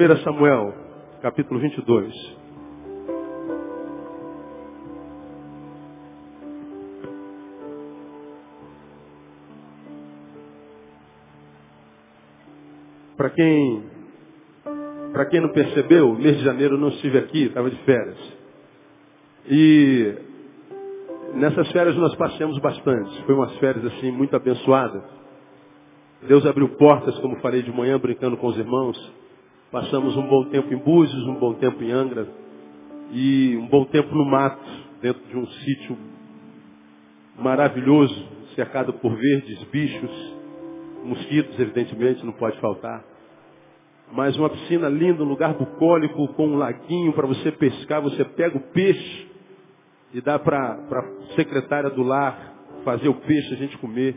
1 Samuel, capítulo 22. Para quem, para quem não percebeu, mês de janeiro eu não estive aqui, estava de férias. E nessas férias nós passeamos bastante. Foi umas férias assim muito abençoadas. Deus abriu portas, como falei de manhã, brincando com os irmãos. Passamos um bom tempo em Búzios, um bom tempo em Angra e um bom tempo no mato, dentro de um sítio maravilhoso, cercado por verdes, bichos, mosquitos, evidentemente, não pode faltar. Mas uma piscina linda, um lugar bucólico, com um laguinho para você pescar. Você pega o peixe e dá para a secretária do lar fazer o peixe, a gente comer.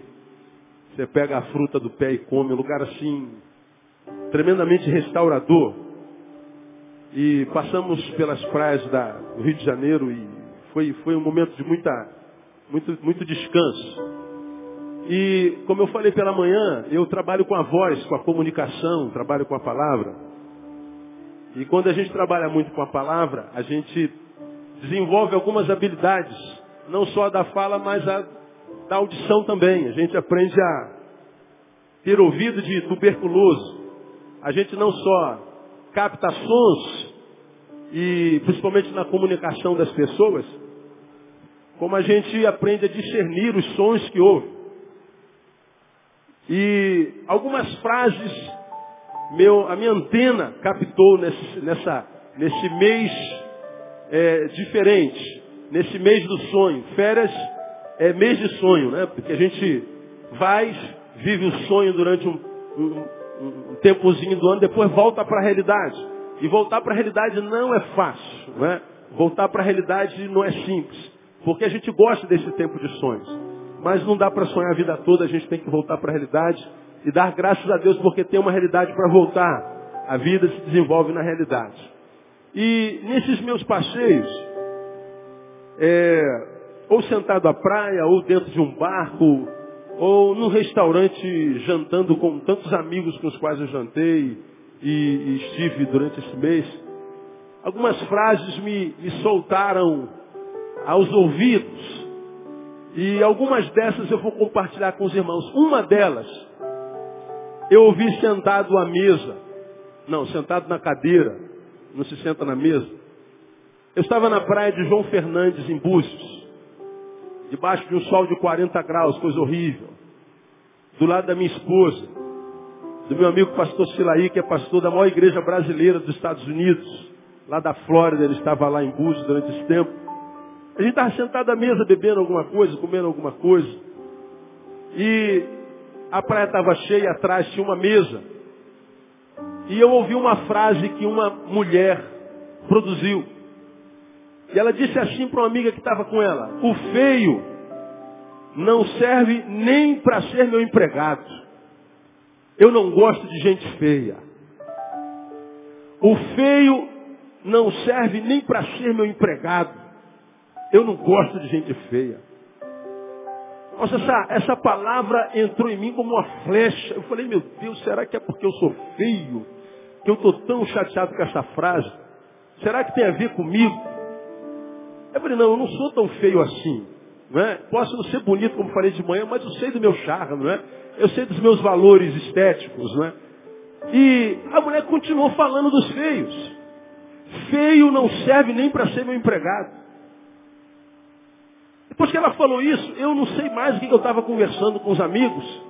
Você pega a fruta do pé e come. Um lugar assim, tremendamente restaurador. E passamos pelas praias da, do Rio de Janeiro e foi, foi um momento de muita, muito, muito descanso. E, como eu falei pela manhã, eu trabalho com a voz, com a comunicação, trabalho com a palavra. E quando a gente trabalha muito com a palavra, a gente desenvolve algumas habilidades, não só a da fala, mas a da audição também. A gente aprende a ter ouvido de tuberculoso. A gente não só capta sons, e principalmente na comunicação das pessoas, como a gente aprende a discernir os sons que ouve. E algumas frases, meu, a minha antena captou nesse, nessa, nesse mês é, diferente, nesse mês do sonho. Férias é mês de sonho, né? Porque a gente vai, vive o sonho durante um, um, um tempozinho do ano, depois volta para a realidade. E voltar para a realidade não é fácil, né? Voltar para a realidade não é simples, porque a gente gosta desse tempo de sonhos. Mas não dá para sonhar a vida toda, a gente tem que voltar para a realidade e dar graças a Deus porque tem uma realidade para voltar. A vida se desenvolve na realidade. E nesses meus passeios, é, ou sentado à praia, ou dentro de um barco, ou num restaurante jantando com tantos amigos com os quais eu jantei e, e estive durante esse mês, algumas frases me, me soltaram aos ouvidos e algumas dessas eu vou compartilhar com os irmãos. Uma delas, eu ouvi sentado à mesa. Não, sentado na cadeira. Não se senta na mesa. Eu estava na praia de João Fernandes, em Búzios. Debaixo de um sol de 40 graus, coisa horrível. Do lado da minha esposa. Do meu amigo pastor Silaí, que é pastor da maior igreja brasileira dos Estados Unidos. Lá da Flórida, ele estava lá em Búzios durante esse tempo. A gente estava sentado à mesa bebendo alguma coisa, comendo alguma coisa. E a praia estava cheia, atrás tinha uma mesa. E eu ouvi uma frase que uma mulher produziu. E ela disse assim para uma amiga que estava com ela: O feio não serve nem para ser meu empregado. Eu não gosto de gente feia. O feio não serve nem para ser meu empregado. Eu não gosto de gente feia. Nossa, essa, essa palavra entrou em mim como uma flecha. Eu falei, meu Deus, será que é porque eu sou feio? Que eu estou tão chateado com essa frase? Será que tem a ver comigo? Eu falei, não, eu não sou tão feio assim. Não é? Posso não ser bonito, como falei de manhã, mas eu sei do meu charme, não é? Eu sei dos meus valores estéticos, não é? E a mulher continuou falando dos feios. Feio não serve nem para ser meu empregado. Depois que ela falou isso, eu não sei mais o que eu estava conversando com os amigos.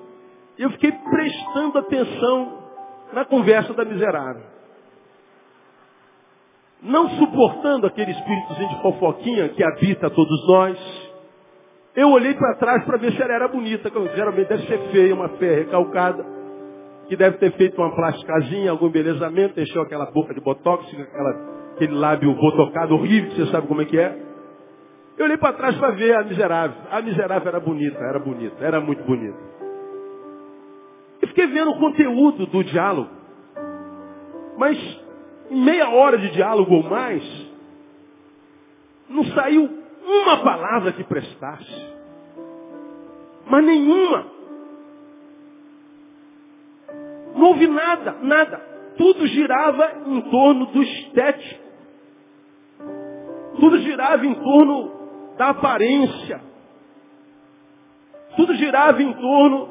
Eu fiquei prestando atenção na conversa da miserável. Não suportando aquele espíritozinho de fofoquinha que habita todos nós, eu olhei para trás para ver se ela era bonita. Geralmente deve ser feia, uma feia recalcada, que deve ter feito uma plasticazinha, algum embelezamento, encheu aquela boca de botox, aquela, aquele lábio botocado horrível, você sabe como é que é. Eu olhei para trás para ver a miserável. A miserável era bonita, era bonita, era muito bonita. E fiquei vendo o conteúdo do diálogo. Mas meia hora de diálogo ou mais, não saiu uma palavra que prestasse. Mas nenhuma. Não houve nada, nada. tudo girava em torno do estético. Tudo girava em torno da aparência. Tudo girava em torno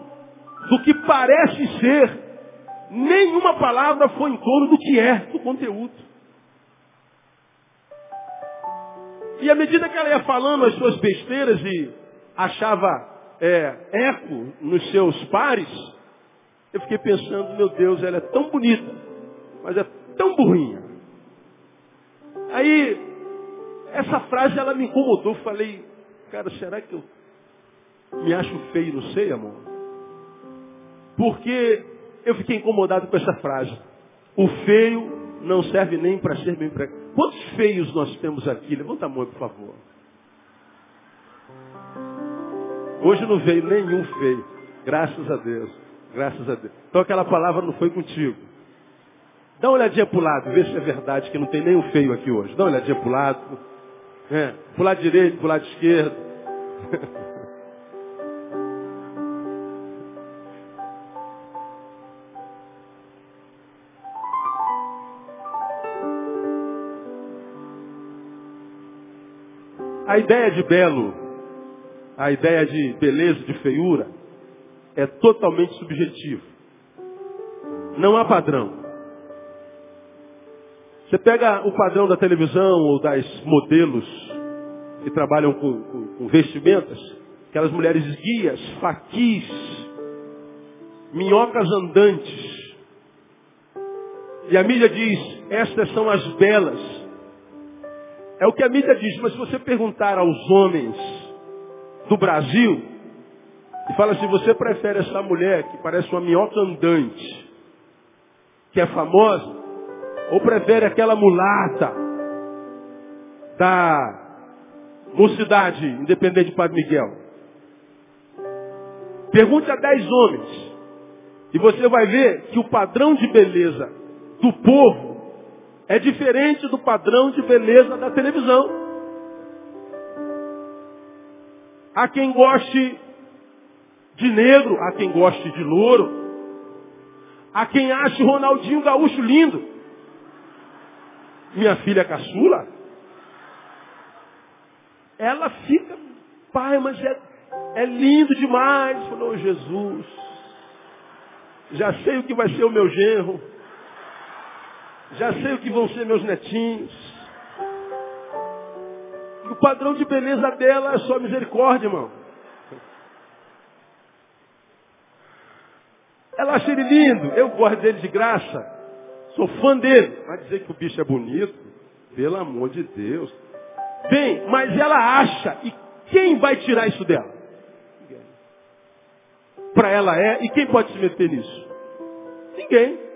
do que parece ser. Nenhuma palavra foi em torno do que é, do conteúdo. E à medida que ela ia falando as suas besteiras e achava é, eco nos seus pares, eu fiquei pensando, meu Deus, ela é tão bonita, mas é tão burrinha. Aí, essa frase ela me incomodou. Falei, cara, será que eu me acho feio? Não sei, amor. Porque eu fiquei incomodado com essa frase. O feio não serve nem para ser bem empregado. Quantos feios nós temos aqui? Levanta a mão, por favor. Hoje não veio nenhum feio. Graças a Deus. Graças a Deus. Então aquela palavra não foi contigo. Dá uma olhadinha para o lado, vê se é verdade que não tem nenhum feio aqui hoje. Dá uma olhadinha para o lado. É, para o lado direito, para o lado esquerdo. A ideia de belo, a ideia de beleza, de feiura, é totalmente subjetivo. Não há padrão. Você pega o padrão da televisão ou das modelos que trabalham com, com, com vestimentas, aquelas mulheres guias, faquis, minhocas andantes. E a mídia diz, estas são as belas. É o que a mídia diz, mas se você perguntar aos homens do Brasil, e fala assim, você prefere essa mulher que parece uma minhoca andante, que é famosa, ou prefere aquela mulata da mocidade independente de Padre Miguel? Pergunte a dez homens, e você vai ver que o padrão de beleza do povo é diferente do padrão de beleza da televisão. Há quem goste de negro, há quem goste de louro, há quem ache Ronaldinho Gaúcho lindo. Minha filha caçula, ela fica, pai, mas é, é lindo demais. Falou, Jesus, já sei o que vai ser o meu genro. Já sei o que vão ser meus netinhos. O padrão de beleza dela é só misericórdia, irmão. Ela acha ele lindo. Eu gosto dele de graça. Sou fã dele. Mas dizer que o bicho é bonito, pelo amor de Deus. Bem, mas ela acha. E quem vai tirar isso dela? Para ela é. E quem pode se meter nisso? Ninguém.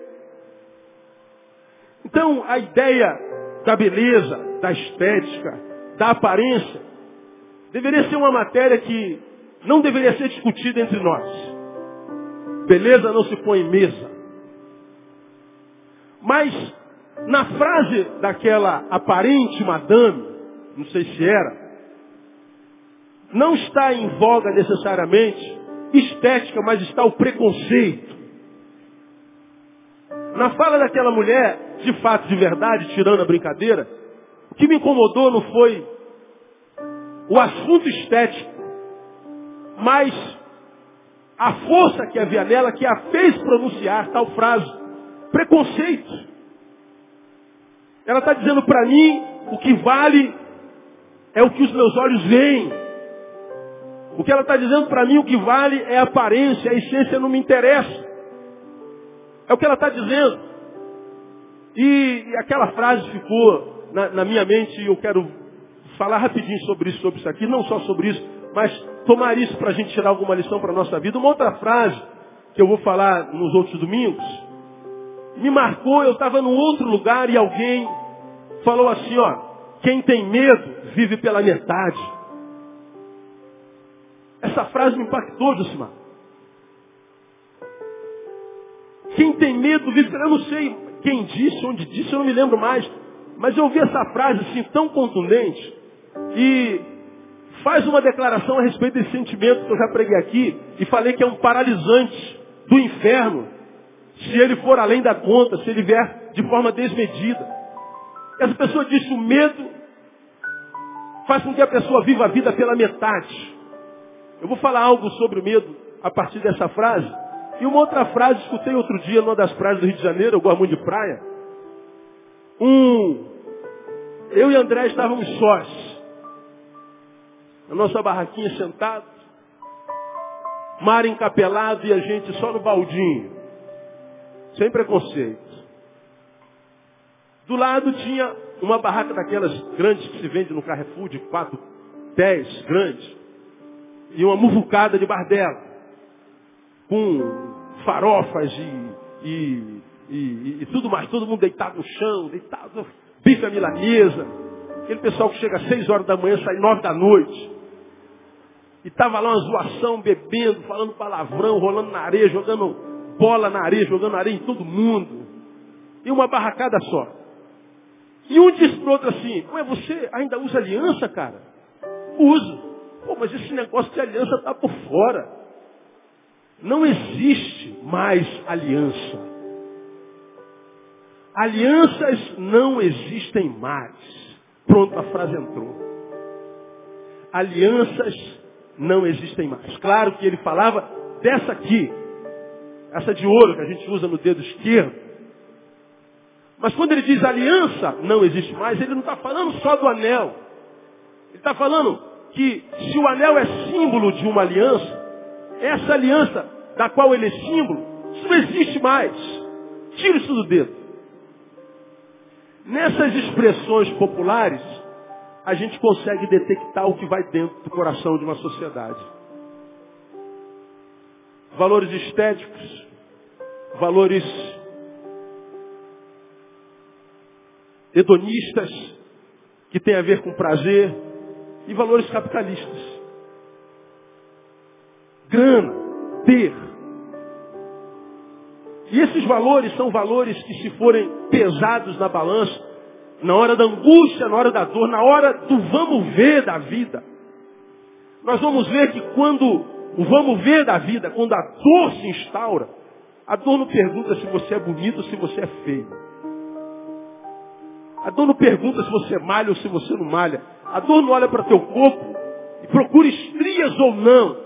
Então, a ideia da beleza, da estética, da aparência, deveria ser uma matéria que não deveria ser discutida entre nós. Beleza não se põe em mesa. Mas, na frase daquela aparente madame, não sei se era, não está em voga necessariamente estética, mas está o preconceito. Na fala daquela mulher, de fato, de verdade, tirando a brincadeira, o que me incomodou não foi o assunto estético, mas a força que havia nela que a fez pronunciar tal frase. Preconceito. Ela está dizendo para mim o que vale é o que os meus olhos veem. O que ela está dizendo para mim o que vale é a aparência, a essência não me interessa. É o que ela está dizendo. E, e, aquela frase ficou na, na minha mente e eu quero falar rapidinho sobre isso, sobre isso aqui, não só sobre isso, mas tomar isso para a gente tirar alguma lição para a nossa vida. Uma outra frase que eu vou falar nos outros domingos, me marcou, eu estava num outro lugar e alguém falou assim, ó, quem tem medo vive pela metade. Essa frase me impactou, Josimar. Quem tem medo vive, eu não sei quem disse, onde disse, eu não me lembro mais. Mas eu ouvi essa frase assim tão contundente e faz uma declaração a respeito desse sentimento que eu já preguei aqui e falei que é um paralisante do inferno, se ele for além da conta, se ele vier de forma desmedida. Essa pessoa diz que o medo faz com que a pessoa viva a vida pela metade. Eu vou falar algo sobre o medo a partir dessa frase. E uma outra frase, escutei outro dia numa das praias do Rio de Janeiro, eu gosto muito de praia. Um, eu e André estávamos sós. Na nossa barraquinha sentados. Mar encapelado e a gente só no baldinho. Sem preconceito. Do lado tinha uma barraca daquelas grandes que se vende no Carrefour, de quatro, dez, grande. E uma muvucada de bardela. Com farofas e, e, e, e, tudo mais. Todo mundo deitado no chão, deitado, bife à milanesa. Aquele pessoal que chega às seis horas da manhã, sai nove da noite. E tava lá uma zoação, bebendo, falando palavrão, rolando na areia, jogando bola na areia, jogando areia em todo mundo. E uma barracada só. E um disse pro outro assim, ué, você ainda usa aliança, cara? Uso. Pô, mas esse negócio de aliança tá por fora. Não existe mais aliança. Alianças não existem mais. Pronto, a frase entrou. Alianças não existem mais. Claro que ele falava dessa aqui, essa de ouro que a gente usa no dedo esquerdo. Mas quando ele diz aliança não existe mais, ele não está falando só do anel. Ele está falando que se o anel é símbolo de uma aliança, essa aliança da qual ele é símbolo, isso não existe mais. Tira isso do dedo. Nessas expressões populares, a gente consegue detectar o que vai dentro do coração de uma sociedade. Valores estéticos, valores hedonistas, que têm a ver com prazer, e valores capitalistas. Grana, ter. E esses valores são valores que, se forem pesados na balança, na hora da angústia, na hora da dor, na hora do vamos ver da vida. Nós vamos ver que quando o vamos ver da vida, quando a dor se instaura, a dor não pergunta se você é bonito ou se você é feio. A dor não pergunta se você malha ou se você não malha. A dor não olha para teu corpo e procura estrias ou não.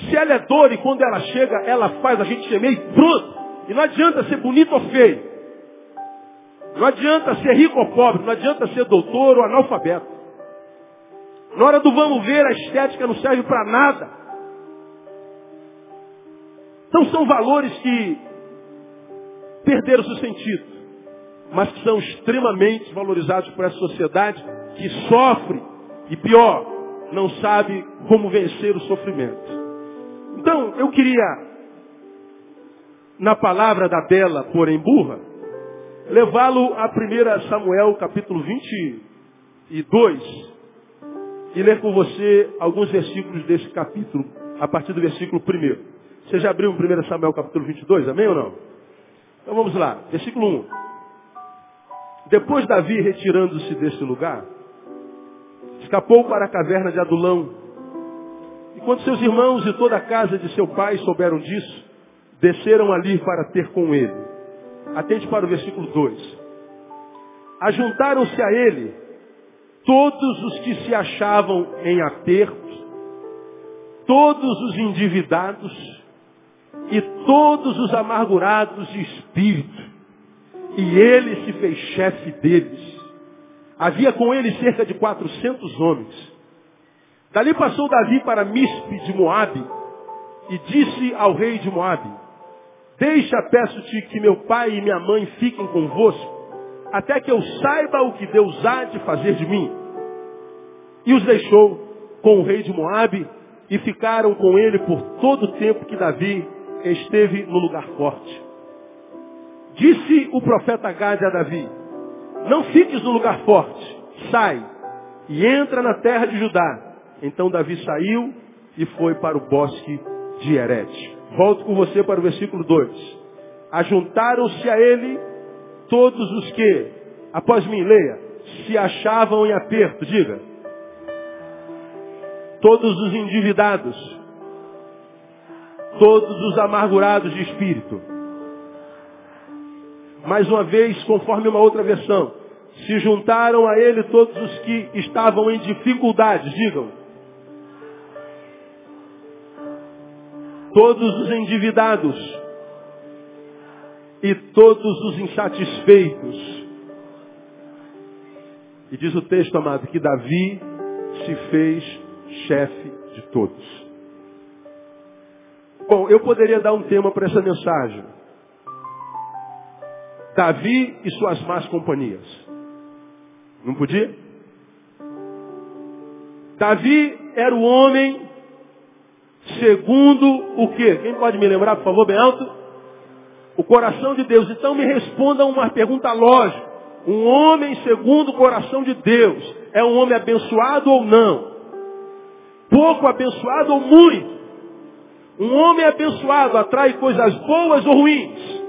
Se ela é dor e quando ela chega, ela faz a gente gemer e pronto. E não adianta ser bonito ou feio. Não adianta ser rico ou pobre, não adianta ser doutor ou analfabeto. Na hora do vamos ver, a estética não serve para nada. Então são valores que perderam seu sentido, mas que são extremamente valorizados por essa sociedade que sofre e pior, não sabe como vencer o sofrimento. Então, eu queria, na palavra da bela, porém burra, levá-lo a 1 Samuel capítulo 22 e ler com você alguns versículos desse capítulo, a partir do versículo 1. Você já abriu 1 Samuel capítulo 22, amém ou não? Então vamos lá, versículo 1. Depois Davi, retirando-se desse lugar, escapou para a caverna de Adulão. E quando seus irmãos e toda a casa de seu pai souberam disso, desceram ali para ter com ele. Atente para o versículo 2. Ajuntaram-se a ele todos os que se achavam em aperto, todos os endividados e todos os amargurados de espírito. E ele se fez chefe deles. Havia com ele cerca de 400 homens. Dali passou Davi para Mispe de Moabe e disse ao rei de Moabe, Deixa, peço-te, que meu pai e minha mãe fiquem convosco, até que eu saiba o que Deus há de fazer de mim. E os deixou com o rei de Moabe e ficaram com ele por todo o tempo que Davi esteve no lugar forte. Disse o profeta Gade a Davi, não fiques no lugar forte, sai e entra na terra de Judá. Então Davi saiu e foi para o bosque de Herete. Volto com você para o versículo 2. Ajuntaram-se a ele todos os que, após mim, leia, se achavam em aperto, diga. Todos os endividados, todos os amargurados de espírito, Mais uma vez, conforme uma outra versão. Se juntaram a ele todos os que estavam em dificuldades, digam. Todos os endividados e todos os insatisfeitos. E diz o texto, amado, que Davi se fez chefe de todos. Bom, eu poderia dar um tema para essa mensagem. Davi e suas más companhias. Não podia? Davi era o homem segundo o quê? Quem pode me lembrar, por favor, bem alto? O coração de Deus. Então me responda uma pergunta lógica. Um homem segundo o coração de Deus é um homem abençoado ou não? Pouco abençoado ou muito? Um homem abençoado atrai coisas boas ou ruins?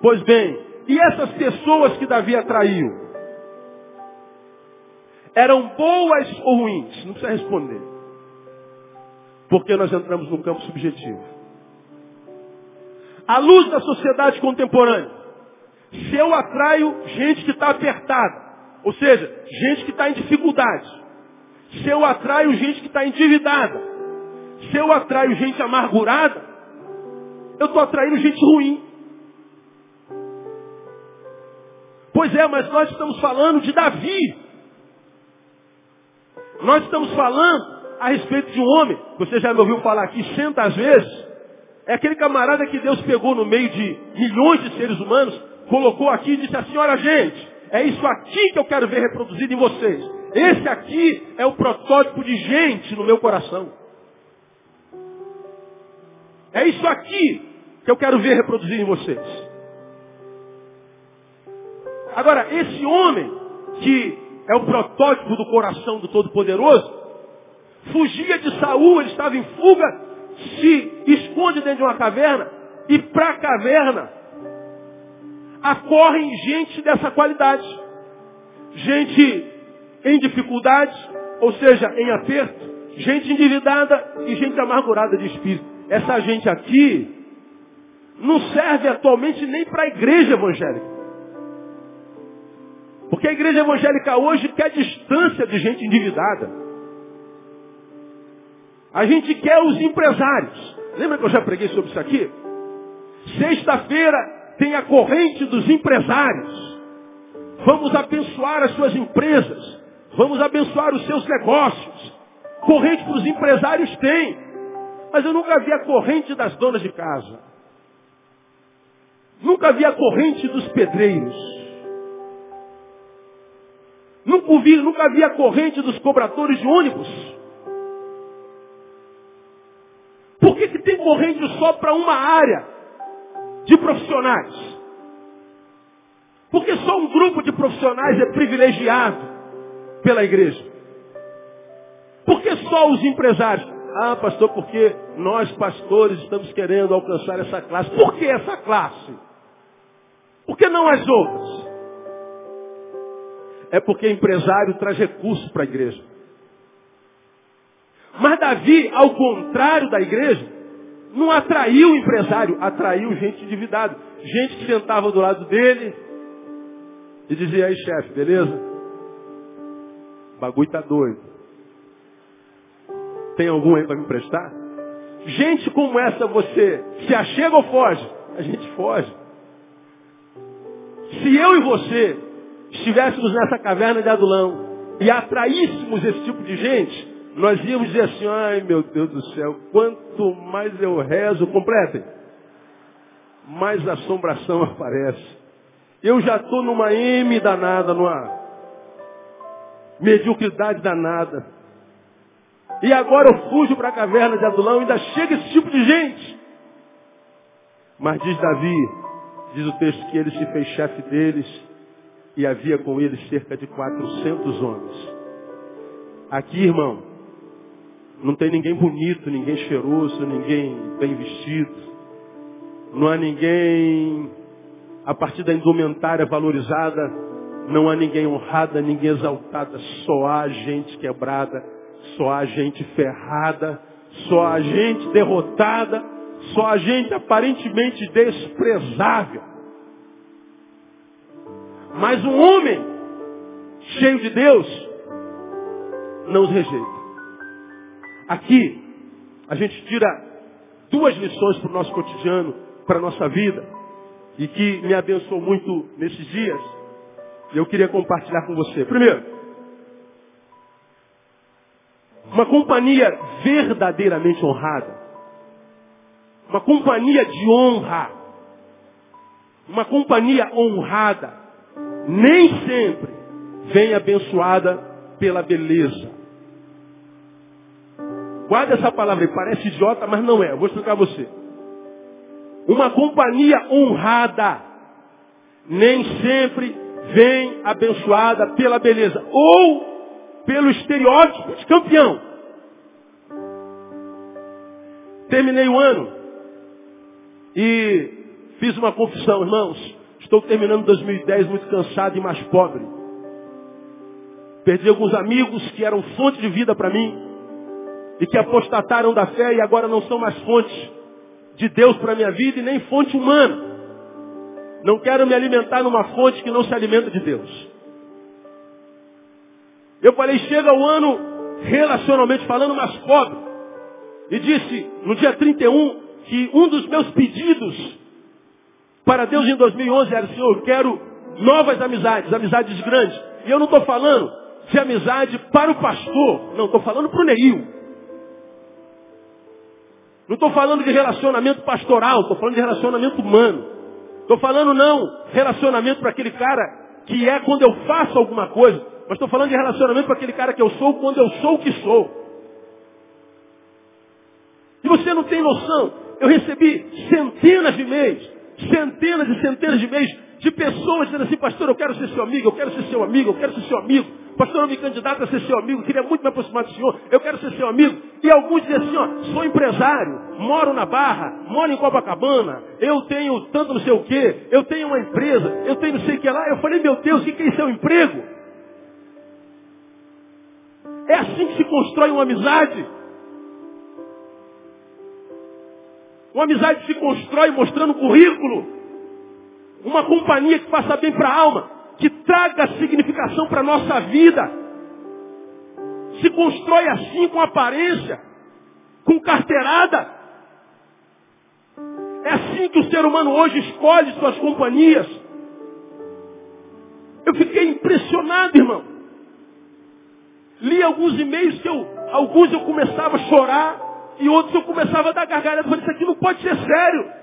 Pois bem, e essas pessoas que Davi atraiu? Eram boas ou ruins? Não precisa responder. Porque nós entramos no campo subjetivo. À luz da sociedade contemporânea, se eu atraio gente que está apertada, ou seja, gente que está em dificuldade, se eu atraio gente que está endividada, se eu atraio gente amargurada, eu estou atraindo gente ruim. Pois é, mas nós estamos falando de Davi. Nós estamos falando a respeito de um homem, você já me ouviu falar aqui centas vezes, é aquele camarada que Deus pegou no meio de milhões de seres humanos, colocou aqui e disse assim, olha gente, é isso aqui que eu quero ver reproduzido em vocês. Esse aqui é o protótipo de gente no meu coração. É isso aqui que eu quero ver reproduzir em vocês. Agora, esse homem, que é o protótipo do coração do Todo-Poderoso, fugia de Saul, ele estava em fuga, se esconde dentro de uma caverna, e para a caverna acorrem gente dessa qualidade. Gente em dificuldade, ou seja, em aperto, gente endividada e gente amargurada de espírito. Essa gente aqui não serve atualmente nem para a igreja evangélica. Porque a igreja evangélica hoje quer distância de gente endividada. A gente quer os empresários. Lembra que eu já preguei sobre isso aqui? Sexta-feira tem a corrente dos empresários. Vamos abençoar as suas empresas. Vamos abençoar os seus negócios. Corrente para os empresários tem. Mas eu nunca vi a corrente das donas de casa. Nunca vi a corrente dos pedreiros. Nunca vi, nunca vi a corrente dos cobradores de ônibus. Que, que tem corrente só para uma área de profissionais? Porque só um grupo de profissionais é privilegiado pela igreja. Por que só os empresários? Ah, pastor, porque nós pastores estamos querendo alcançar essa classe. Por que essa classe? Por que não as outras? É porque empresário traz recursos para a igreja. Mas Davi, ao contrário da igreja, não atraiu o empresário, atraiu gente endividada. Gente que sentava do lado dele e dizia, aí chefe, beleza? O bagulho tá doido. Tem algum aí para me emprestar? Gente como essa você se achega ou foge? A gente foge. Se eu e você estivéssemos nessa caverna de Adulão e atraíssemos esse tipo de gente, nós íamos dizer assim, ai meu Deus do céu, quanto mais eu rezo, completem, mais assombração aparece. Eu já estou numa M danada, numa mediocridade danada. E agora eu fujo para a caverna de Adulão e ainda chega esse tipo de gente. Mas diz Davi, diz o texto que ele se fez chefe deles e havia com eles cerca de 400 homens. Aqui, irmão, não tem ninguém bonito, ninguém cheiroso, ninguém bem vestido. Não há ninguém, a partir da indumentária valorizada, não há ninguém honrada, ninguém exaltada, só há gente quebrada, só há gente ferrada, só há gente derrotada, só há gente aparentemente desprezável. Mas um homem cheio de Deus não os rejeita. Aqui, a gente tira duas lições para o nosso cotidiano, para a nossa vida, e que me abençoou muito nesses dias, e eu queria compartilhar com você. Primeiro, uma companhia verdadeiramente honrada, uma companhia de honra, uma companhia honrada, nem sempre vem abençoada pela beleza. Guarda essa palavra aí, parece idiota, mas não é. Eu vou explicar a você. Uma companhia honrada nem sempre vem abençoada pela beleza ou pelo estereótipo de campeão. Terminei o ano e fiz uma confissão, irmãos. Estou terminando 2010 muito cansado e mais pobre. Perdi alguns amigos que eram fonte de vida para mim e que apostataram da fé e agora não são mais fonte de Deus para a minha vida e nem fonte humana. Não quero me alimentar numa fonte que não se alimenta de Deus. Eu falei, chega o ano, relacionalmente falando, mais pobre. E disse, no dia 31, que um dos meus pedidos para Deus em 2011 era, Senhor, eu quero novas amizades, amizades grandes. E eu não estou falando de amizade para o pastor, não, estou falando para o Neil. Não estou falando de relacionamento pastoral, estou falando de relacionamento humano. Estou falando não relacionamento para aquele cara que é quando eu faço alguma coisa, mas estou falando de relacionamento para aquele cara que eu sou quando eu sou o que sou. E você não tem noção, eu recebi centenas de e-mails, centenas e centenas de e-mails de pessoas dizendo assim, pastor, eu quero ser seu amigo, eu quero ser seu amigo, eu quero ser seu amigo. Pastor, eu me candidato a ser seu amigo, queria muito me aproximar do senhor, eu quero ser seu amigo. E alguns dizem assim, ó, sou empresário, moro na Barra, moro em Copacabana, eu tenho tanto não sei o quê, eu tenho uma empresa, eu tenho não sei o que lá. Eu falei, meu Deus, o que é isso? É emprego? É assim que se constrói uma amizade. Uma amizade se constrói mostrando currículo. Uma companhia que faça bem para a alma, que traga significação para a nossa vida. Se constrói assim com aparência, com carteirada. É assim que o ser humano hoje escolhe suas companhias. Eu fiquei impressionado, irmão. Li alguns e-mails que eu, alguns eu começava a chorar e outros eu começava a dar gargalhada. Eu falei, isso aqui não pode ser sério.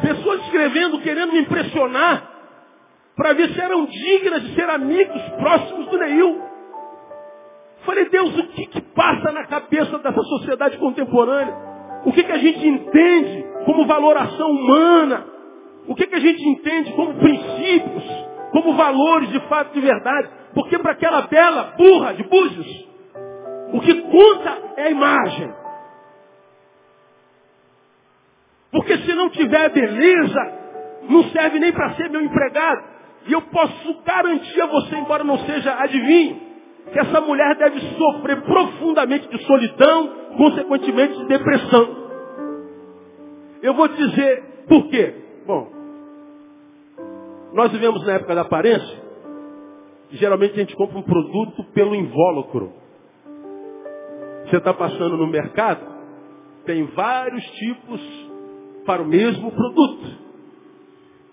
Pessoas escrevendo, querendo me impressionar, para ver se eram dignas de ser amigos próximos do Neil. Falei, Deus, o que, que passa na cabeça dessa sociedade contemporânea? O que, que a gente entende como valoração humana? O que, que a gente entende como princípios, como valores de fato de verdade? Porque para aquela bela burra de Búzios, o que conta é a imagem. Porque se não tiver beleza, não serve nem para ser meu empregado. E eu posso garantir a você, embora não seja adivinho, que essa mulher deve sofrer profundamente de solidão, consequentemente de depressão. Eu vou dizer por quê. Bom, nós vivemos na época da aparência, e geralmente a gente compra um produto pelo invólucro. Você está passando no mercado, tem vários tipos para o mesmo produto.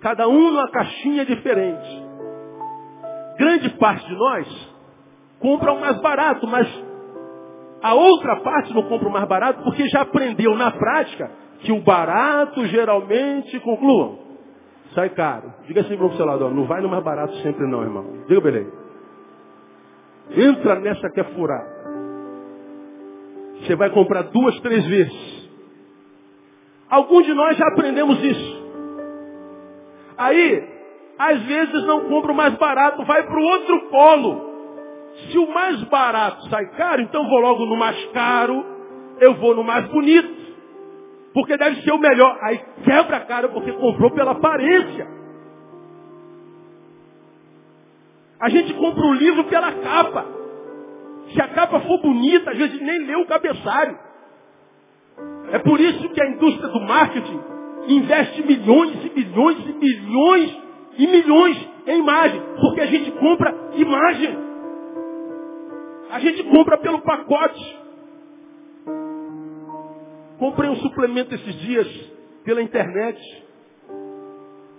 Cada um numa caixinha diferente. Grande parte de nós compra o mais barato, mas a outra parte não compra o mais barato porque já aprendeu na prática que o barato geralmente, concluam, sai caro. Diga assim para o seu lado, não vai no mais barato sempre não, irmão. Diga beleza. Entra nessa que é furada. Você vai comprar duas, três vezes. Alguns de nós já aprendemos isso. Aí, às vezes não compra o mais barato, vai para o outro polo. Se o mais barato sai caro, então vou logo no mais caro, eu vou no mais bonito. Porque deve ser o melhor. Aí quebra a cara porque comprou pela aparência. A gente compra o livro pela capa. Se a capa for bonita, a gente nem lê o cabeçalho. É por isso que a indústria do marketing investe milhões e milhões e milhões e milhões em imagem, porque a gente compra imagem. A gente compra pelo pacote. Comprei um suplemento esses dias pela internet.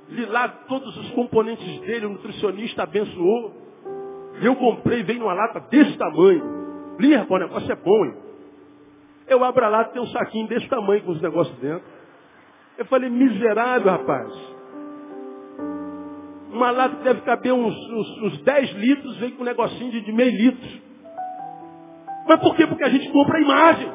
Li lá todos os componentes dele, o nutricionista abençoou. Eu comprei, veio numa lata desse tamanho. Li, rapaz, o negócio é bom, hein? Eu abro a lata, tem um saquinho desse tamanho com os negócios dentro. Eu falei, miserável, rapaz. Uma lata que deve caber uns, uns, uns 10 litros, vem com um negocinho de, de meio litro. Mas por quê? Porque a gente compra a imagem.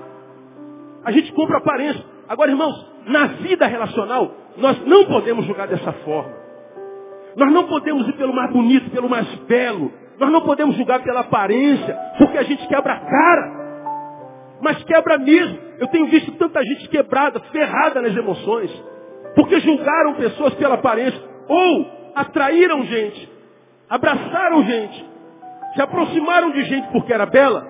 A gente compra a aparência. Agora, irmãos, na vida relacional, nós não podemos julgar dessa forma. Nós não podemos ir pelo mais bonito, pelo mais belo. Nós não podemos julgar pela aparência, porque a gente quebra a cara. Mas quebra mesmo. Eu tenho visto tanta gente quebrada, ferrada nas emoções, porque julgaram pessoas pela aparência, ou atraíram gente, abraçaram gente, se aproximaram de gente porque era bela,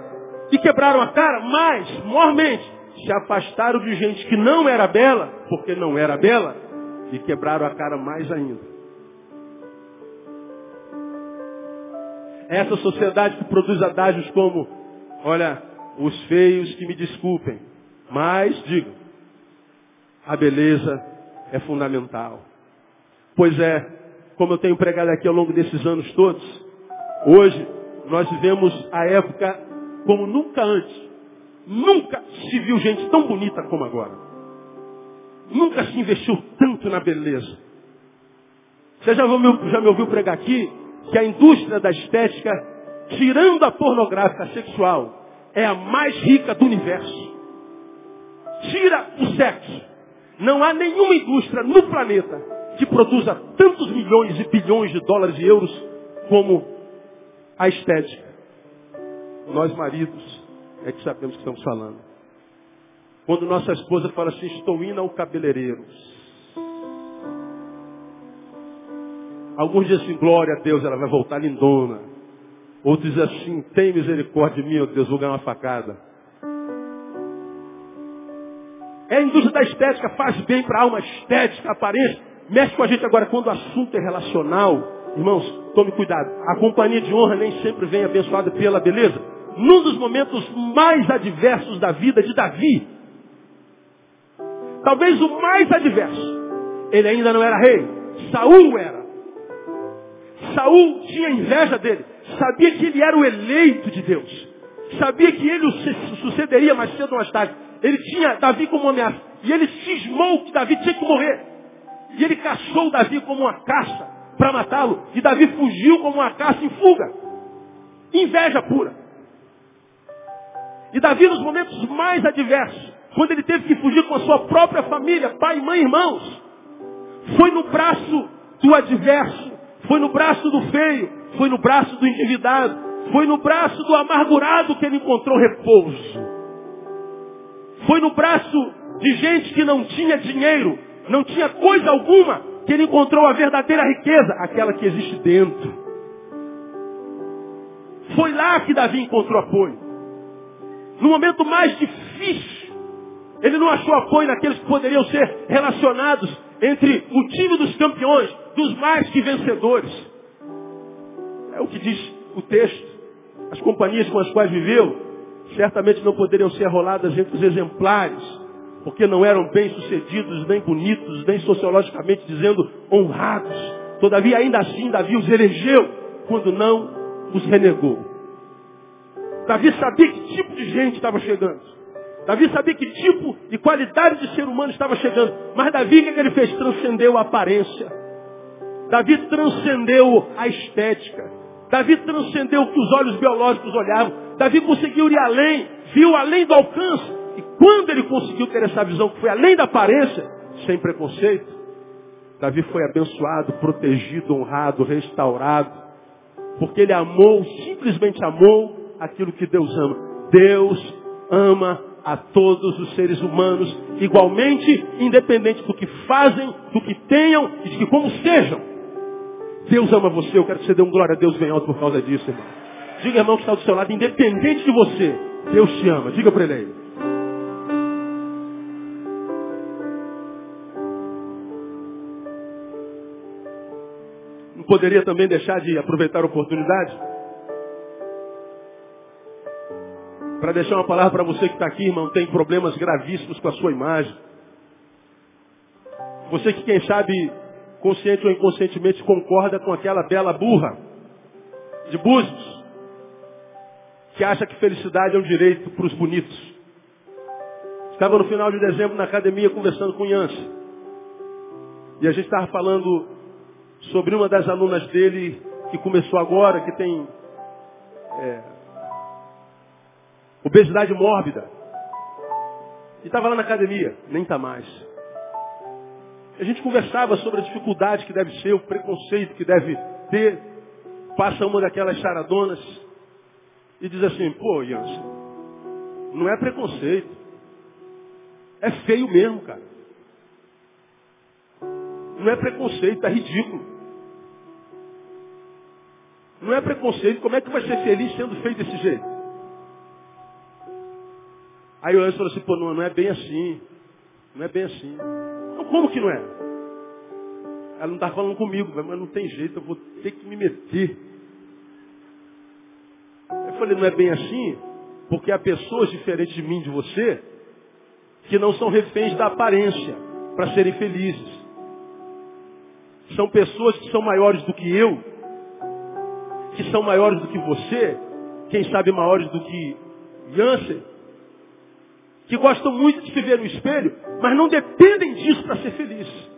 e quebraram a cara, mas, mormente, se afastaram de gente que não era bela, porque não era bela, e quebraram a cara mais ainda. Essa sociedade que produz adágios como, olha, os feios que me desculpem, mas digo, a beleza é fundamental. Pois é, como eu tenho pregado aqui ao longo desses anos todos, hoje nós vivemos a época como nunca antes. Nunca se viu gente tão bonita como agora. Nunca se investiu tanto na beleza. Você já, já me ouviu pregar aqui que a indústria da estética, tirando a pornográfica sexual, é a mais rica do universo. Tira o sexo. Não há nenhuma indústria no planeta que produza tantos milhões e bilhões de dólares e euros como a estética. Nós maridos é que sabemos o que estamos falando. Quando nossa esposa fala assim, estou indo ao cabeleireiro. Alguns dizem assim, glória a Deus, ela vai voltar lindona. Outros dizem assim, tem misericórdia de mim, meu Deus, vou ganhar uma facada. É a indústria da estética, faz bem para a alma estética, aparência. Mexe com a gente agora quando o assunto é relacional. Irmãos, tome cuidado. A companhia de honra nem sempre vem abençoada pela beleza num dos momentos mais adversos da vida de Davi. Talvez o mais adverso. Ele ainda não era rei. Saul era. Saul tinha inveja dele. Sabia que ele era o eleito de Deus. Sabia que ele o sucederia mais cedo ou mais tarde. Ele tinha Davi como ameaça. E ele cismou que Davi tinha que morrer. E ele caçou Davi como uma caça para matá-lo. E Davi fugiu como uma caça em fuga. Inveja pura. E Davi, nos momentos mais adversos, quando ele teve que fugir com a sua própria família, pai, mãe, irmãos, foi no braço do adverso, foi no braço do feio, foi no braço do endividado, foi no braço do amargurado que ele encontrou repouso. Foi no braço de gente que não tinha dinheiro, não tinha coisa alguma, que ele encontrou a verdadeira riqueza, aquela que existe dentro. Foi lá que Davi encontrou apoio. No momento mais difícil, ele não achou apoio naqueles que poderiam ser relacionados entre o time dos campeões, dos mais que vencedores. É o que diz o texto. As companhias com as quais viveu, certamente não poderiam ser roladas entre os exemplares, porque não eram bem sucedidos, nem bonitos, nem sociologicamente dizendo honrados. Todavia, ainda assim, Davi os elegeu, quando não os renegou. Davi sabia que tipo de gente estava chegando. Davi sabia que tipo e qualidade de ser humano estava chegando. Mas Davi, o que, é que ele fez? Transcendeu a aparência. Davi transcendeu a estética. Davi transcendeu o que os olhos biológicos olhavam. Davi conseguiu ir além, viu além do alcance. E quando ele conseguiu ter essa visão que foi além da aparência, sem preconceito, Davi foi abençoado, protegido, honrado, restaurado. Porque ele amou, simplesmente amou aquilo que Deus ama. Deus ama a todos os seres humanos igualmente, independente do que fazem, do que tenham e de que como sejam. Deus ama você, eu quero que você dê um glória a Deus bem alto por causa disso, irmão. Diga, irmão, que está do seu lado, independente de você, Deus te ama. Diga para ele aí. poderia também deixar de aproveitar a oportunidade para deixar uma palavra para você que está aqui, irmão, tem problemas gravíssimos com a sua imagem. Você que, quem sabe, consciente ou inconscientemente, concorda com aquela bela burra de Búzios, que acha que felicidade é um direito para os bonitos. Estava no final de dezembro na academia conversando com Yance. E a gente estava falando sobre uma das alunas dele que começou agora, que tem é, obesidade mórbida. E estava lá na academia, nem está mais. A gente conversava sobre a dificuldade que deve ser, o preconceito que deve ter. Passa uma daquelas charadonas e diz assim, pô, Jansen, não é preconceito. É feio mesmo, cara. Não é preconceito, é ridículo. Não é preconceito, como é que vai ser feliz sendo feio desse jeito? Aí o anjo falou assim, pô, não, não é bem assim. Não é bem assim. Como que não é? Ela não está falando comigo, mas não tem jeito, eu vou ter que me meter. Eu falei, não é bem assim, porque há pessoas diferentes de mim, de você, que não são reféns da aparência para serem felizes. São pessoas que são maiores do que eu, que são maiores do que você, quem sabe maiores do que Jansen, que gostam muito de se ver no espelho, mas não dependem disso para ser felizes.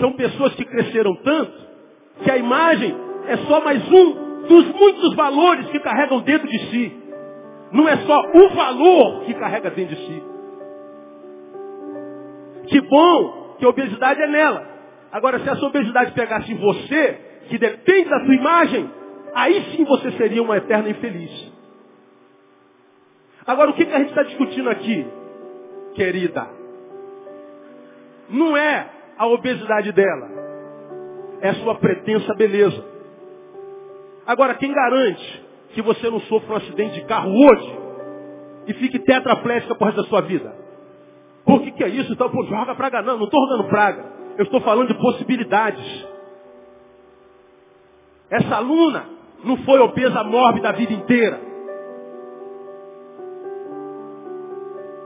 São pessoas que cresceram tanto que a imagem é só mais um dos muitos valores que carregam dentro de si. Não é só o valor que carrega dentro de si. Que bom que a obesidade é nela. Agora, se essa obesidade pegasse em você, que depende da sua imagem, aí sim você seria uma eterna infeliz. Agora, o que, que a gente está discutindo aqui, querida? Não é a obesidade dela, é sua pretensa beleza. Agora, quem garante que você não sofra um acidente de carro hoje e fique tetraplégica por resto da sua vida? Por que, que é isso? Então, pô, joga praga. Não, não estou rodando praga. Eu estou falando de possibilidades. Essa aluna não foi obesa mórbida a vida inteira.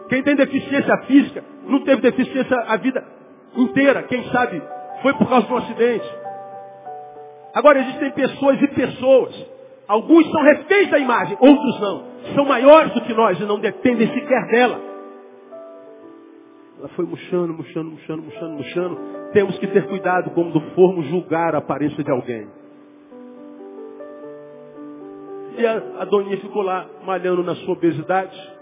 Quem tem deficiência física não teve deficiência a vida inteira. Quem sabe foi por causa de um acidente. Agora existem pessoas e pessoas. Alguns são reféns da imagem, outros não. São maiores do que nós e não dependem sequer dela. Ela foi murchando, murchando, murchando, murchando, murchando. Temos que ter cuidado quando formos julgar a aparência de alguém. E a, a Doninha ficou lá malhando na sua obesidade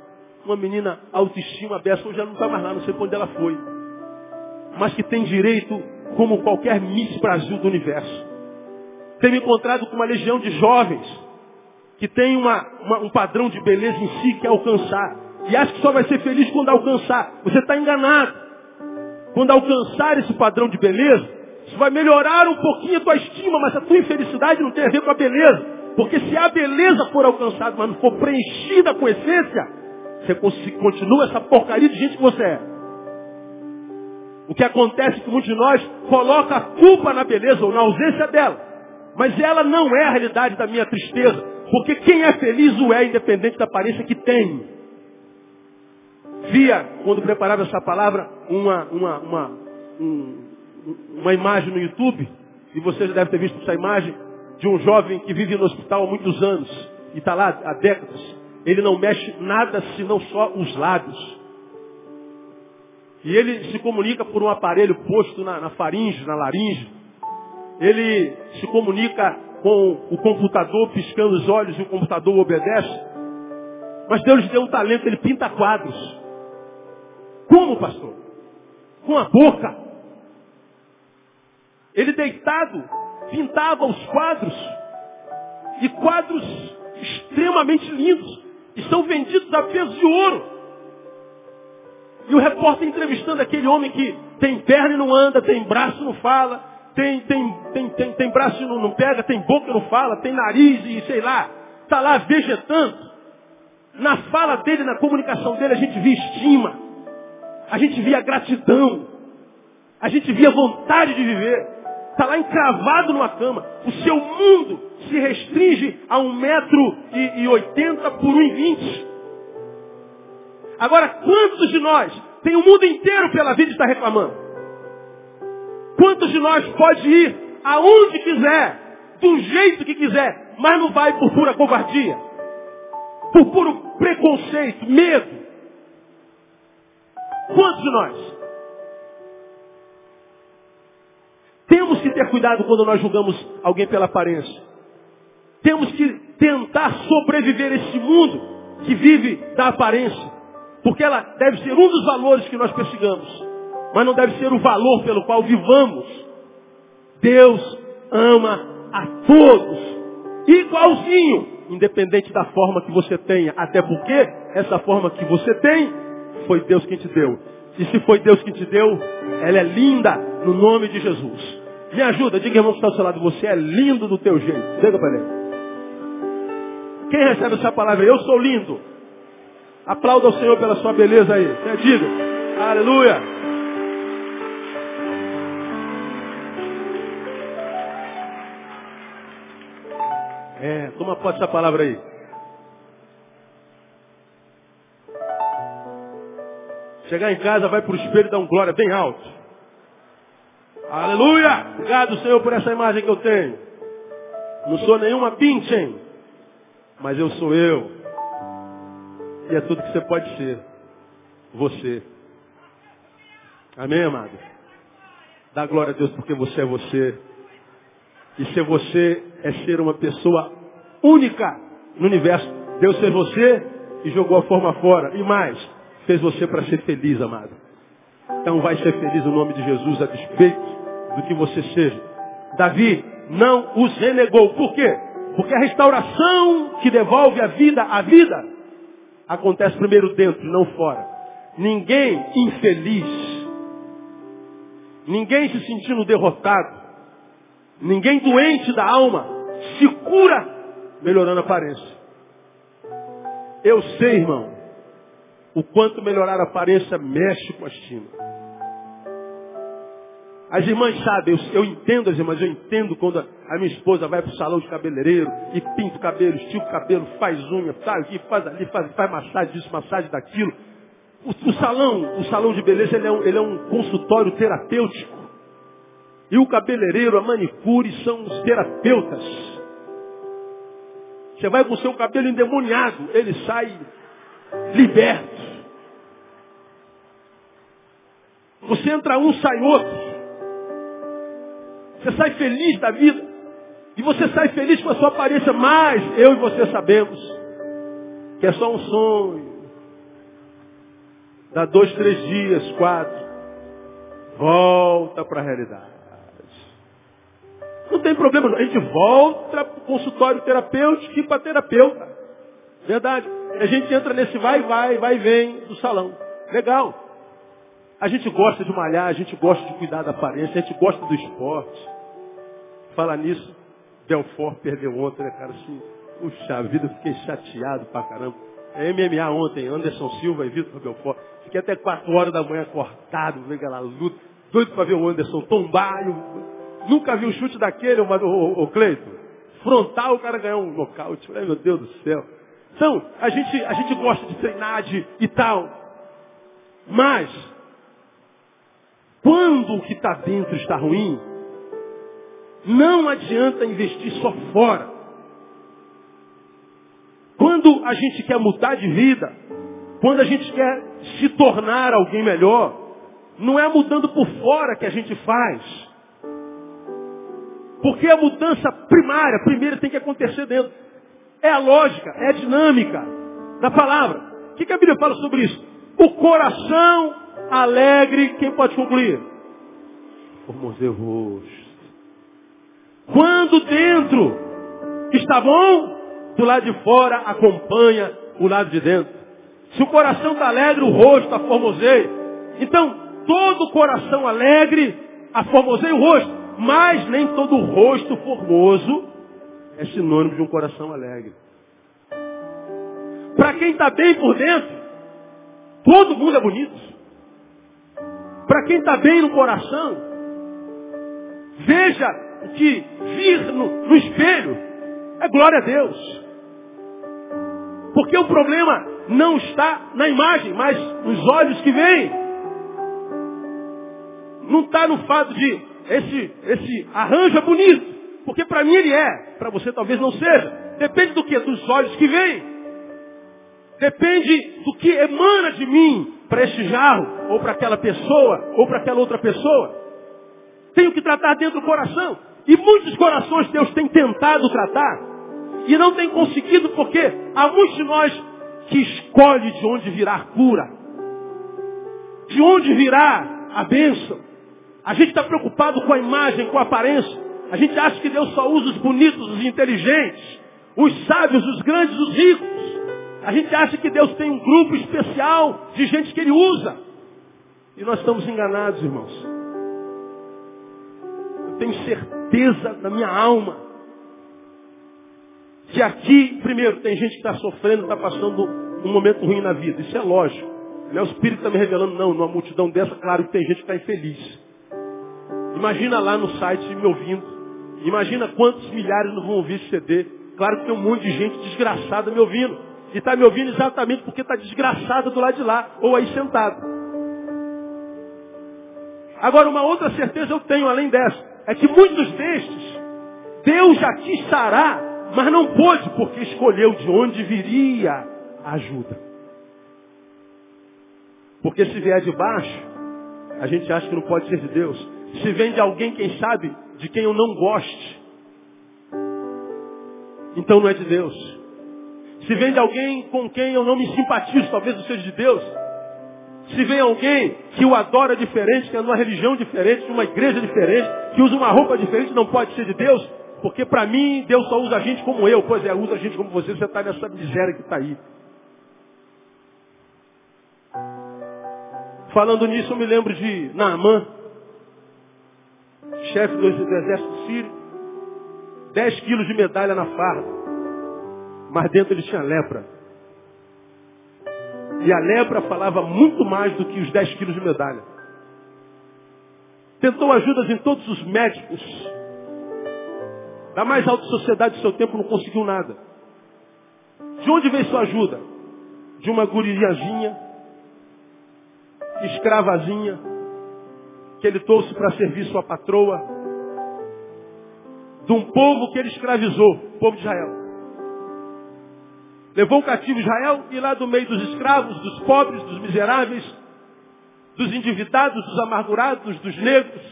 uma menina autoestima dessa, hoje ela não está mais lá, não sei para onde ela foi. Mas que tem direito, como qualquer Miss Brasil do universo. Tenho encontrado com uma legião de jovens que tem uma, uma, um padrão de beleza em si que é alcançar. E acha que só vai ser feliz quando alcançar. Você está enganado. Quando alcançar esse padrão de beleza, isso vai melhorar um pouquinho a tua estima, mas a tua infelicidade não tem a ver com a beleza. Porque se a beleza for alcançada, mas não for preenchida com essência, você continua essa porcaria de gente que você é. O que acontece é que muitos de nós coloca a culpa na beleza ou na ausência dela. Mas ela não é a realidade da minha tristeza. Porque quem é feliz o é, independente da aparência que tem. Via, quando preparava essa palavra, uma, uma, uma, um, uma imagem no YouTube, e você já deve ter visto essa imagem, de um jovem que vive no hospital há muitos anos, e está lá há décadas. Ele não mexe nada senão só os lábios. E ele se comunica por um aparelho posto na, na faringe, na laringe. Ele se comunica com o computador piscando os olhos e o computador obedece. Mas Deus deu um talento, ele pinta quadros. Como, pastor? Com a boca. Ele deitado pintava os quadros. E quadros extremamente lindos e são vendidos a peso de ouro. E o repórter entrevistando aquele homem que tem perna e não anda, tem braço e não fala, tem, tem, tem, tem, tem braço e não, não pega, tem boca e não fala, tem nariz e sei lá, está lá vegetando. Na fala dele, na comunicação dele, a gente via estima, a gente via gratidão, a gente via vontade de viver. Está lá encravado numa cama. O seu mundo se restringe a um metro e oitenta por um e vinte. Agora, quantos de nós tem o mundo inteiro pela vida e está reclamando? Quantos de nós pode ir aonde quiser, do jeito que quiser, mas não vai por pura covardia? Por puro preconceito, medo? Quantos de nós? Temos que ter cuidado quando nós julgamos alguém pela aparência. Temos que tentar sobreviver esse mundo que vive da aparência. Porque ela deve ser um dos valores que nós persigamos. Mas não deve ser o valor pelo qual vivamos. Deus ama a todos. Igualzinho. Independente da forma que você tenha. Até porque essa forma que você tem foi Deus quem te deu. E se foi Deus quem te deu, ela é linda no nome de Jesus. Me ajuda, diga irmão que está ao seu lado, você é lindo do teu jeito. Diga para ele. Quem recebe essa palavra? Eu sou lindo. Aplauda o Senhor pela sua beleza aí. Diga. Aleluia. É, toma posse essa palavra aí. Chegar em casa, vai para o espelho e dá um glória bem alto. Aleluia! Obrigado, Senhor, por essa imagem que eu tenho. Não sou nenhuma pinchen, mas eu sou eu. E é tudo que você pode ser. Você. Amém, amado? Dá glória a Deus porque você é você. E ser você é ser uma pessoa única no universo. Deus fez você e jogou a forma fora. E mais, fez você para ser feliz, amado. Então vai ser feliz no nome de Jesus a despeito do que você seja. Davi não os renegou. Por quê? Porque a restauração que devolve a vida à vida acontece primeiro dentro, não fora. Ninguém infeliz, ninguém se sentindo derrotado, ninguém doente da alma se cura melhorando a aparência. Eu sei, irmão, o quanto melhorar a aparência mexe com a estima. As irmãs sabem, eu, eu, entendo as irmãs, eu entendo quando a, minha esposa vai para o salão de cabeleireiro e pinta o cabelo, estica o cabelo, faz unha, faz aqui, faz ali, faz, faz massagem disso, massagem daquilo. O, o, salão, o salão de beleza, ele é, um, ele é um consultório terapêutico. E o cabeleireiro, a manicure são os terapeutas. Você vai com o seu cabelo endemoniado, ele sai liberto. Você entra um, sai outro. Você sai feliz da vida. E você sai feliz com a sua aparência, mas eu e você sabemos que é só um sonho. Dá dois, três dias, quatro. Volta para a realidade. Não tem problema, a gente volta para o consultório terapêutico e para terapeuta. Verdade. A gente entra nesse vai, vai, vai vem do salão. Legal. A gente gosta de malhar, a gente gosta de cuidar da aparência, a gente gosta do esporte. Falar nisso, Belfort perdeu ontem, né, cara? Assim, puxa vida, fiquei chateado pra caramba. É MMA ontem, Anderson Silva e Vitor Belfort. Fiquei até 4 horas da manhã cortado, vendo aquela luta. Doido pra ver o Anderson tombar. Eu, nunca vi um chute daquele, o, o, o Cleito. Frontal, o cara ganhou um nocaute. Ai, meu Deus do céu. Então, a gente, a gente gosta de treinar de, e tal. Mas, quando o que está dentro está ruim, não adianta investir só fora. Quando a gente quer mudar de vida, quando a gente quer se tornar alguém melhor, não é mudando por fora que a gente faz. Porque a mudança primária, primeiro tem que acontecer dentro. É a lógica, é a dinâmica da palavra. O que, a Bíblia fala sobre isso? O coração alegre, quem pode concluir? Formoseio roxo. Quando dentro está bom, do lado de fora acompanha o lado de dentro. Se o coração está alegre, o rosto está formoseia. Então, todo coração alegre aformoseia o rosto. Mas nem todo rosto formoso é sinônimo de um coração alegre. Para quem está bem por dentro, todo mundo é bonito. Para quem está bem no coração, veja que vir no, no espelho, é glória a Deus. Porque o problema não está na imagem, mas nos olhos que veem. Não está no fato de esse, esse arranjo é bonito. Porque para mim ele é, para você talvez não seja. Depende do que? Dos olhos que veem. Depende do que emana de mim para este jarro, ou para aquela pessoa, ou para aquela outra pessoa. Tenho que tratar dentro do coração. E muitos corações Deus tem tentado tratar. E não tem conseguido porque há muitos de nós que escolhe de onde virá a cura. De onde virá a bênção. A gente está preocupado com a imagem, com a aparência. A gente acha que Deus só usa os bonitos, os inteligentes, os sábios, os grandes, os ricos. A gente acha que Deus tem um grupo especial de gente que Ele usa. E nós estamos enganados, irmãos. Tenho certeza na minha alma que aqui, primeiro, tem gente que está sofrendo, está passando um momento ruim na vida. Isso é lógico. Não é o Espírito está me revelando, não. Numa multidão dessa, claro que tem gente que está infeliz. Imagina lá no site me ouvindo. Imagina quantos milhares não vão ouvir esse CD. Claro que tem um monte de gente desgraçada me ouvindo. E está me ouvindo exatamente porque está desgraçada do lado de lá, ou aí sentado. Agora, uma outra certeza eu tenho além dessa, é que muitos destes, Deus já te estará mas não pôde porque escolheu de onde viria a ajuda. Porque se vier de baixo, a gente acha que não pode ser de Deus. Se vem de alguém, quem sabe, de quem eu não goste, então não é de Deus. Se vem de alguém com quem eu não me simpatizo, talvez não seja de Deus. Se vem alguém que o adora diferente, que é numa religião diferente, de uma igreja diferente, que usa uma roupa diferente, não pode ser de Deus, porque para mim, Deus só usa gente como eu. Pois é, usa gente como você. Você está nessa miséria que está aí. Falando nisso, eu me lembro de Naamã, chefe do exército sírio. 10 quilos de medalha na farda. Mas dentro ele tinha lepra. E a lepra falava muito mais do que os 10 quilos de medalha. Tentou ajudas em todos os médicos, da mais alta sociedade do seu tempo não conseguiu nada. De onde veio sua ajuda? De uma guriazinha, escravazinha, que ele trouxe para servir sua patroa, de um povo que ele escravizou, o povo de Israel. Levou o cativo Israel e lá do meio dos escravos, dos pobres, dos miseráveis, dos endividados, dos amargurados, dos negros,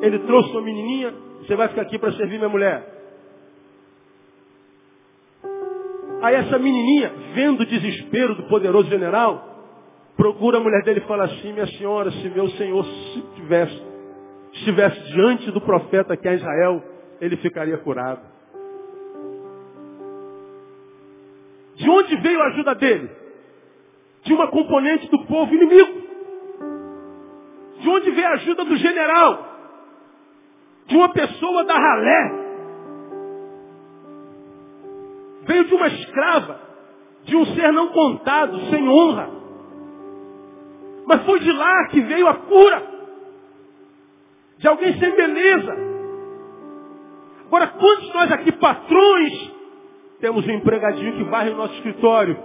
ele trouxe uma menininha você vai ficar aqui para servir minha mulher. Aí essa menininha, vendo o desespero do poderoso general, procura a mulher dele e fala assim, minha senhora, se meu senhor se tivesse, estivesse diante do profeta aqui em Israel, ele ficaria curado. De onde veio a ajuda dele? De uma componente do povo inimigo. De onde veio a ajuda do general? de uma pessoa da ralé. Veio de uma escrava, de um ser não contado, sem honra. Mas foi de lá que veio a cura. De alguém sem beleza. Agora, quantos nós aqui, patrões, temos um empregadinho que varre o nosso escritório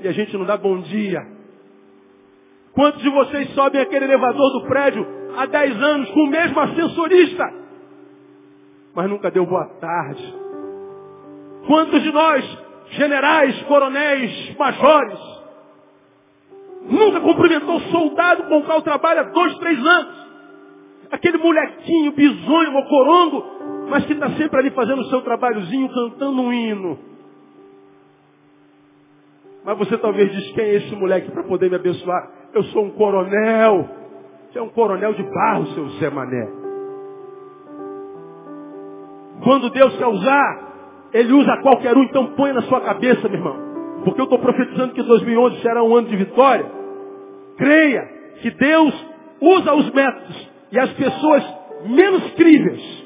e a gente não dá bom dia? Quantos de vocês sobem aquele elevador do prédio há 10 anos com o mesmo ascensorista? mas nunca deu boa tarde. Quantos de nós, generais, coronéis, majores, nunca cumprimentou soldado com o qual trabalha dois, três anos? Aquele molequinho, bisonho, mocorongo, mas que está sempre ali fazendo o seu trabalhozinho, cantando um hino. Mas você talvez diz, quem é esse moleque para poder me abençoar? Eu sou um coronel. Você é um coronel de barro, seu Zé Mané. Quando Deus quer usar, Ele usa qualquer um, então põe na sua cabeça, meu irmão. Porque eu estou profetizando que 2011 será um ano de vitória. Creia que Deus usa os métodos e as pessoas menos críveis.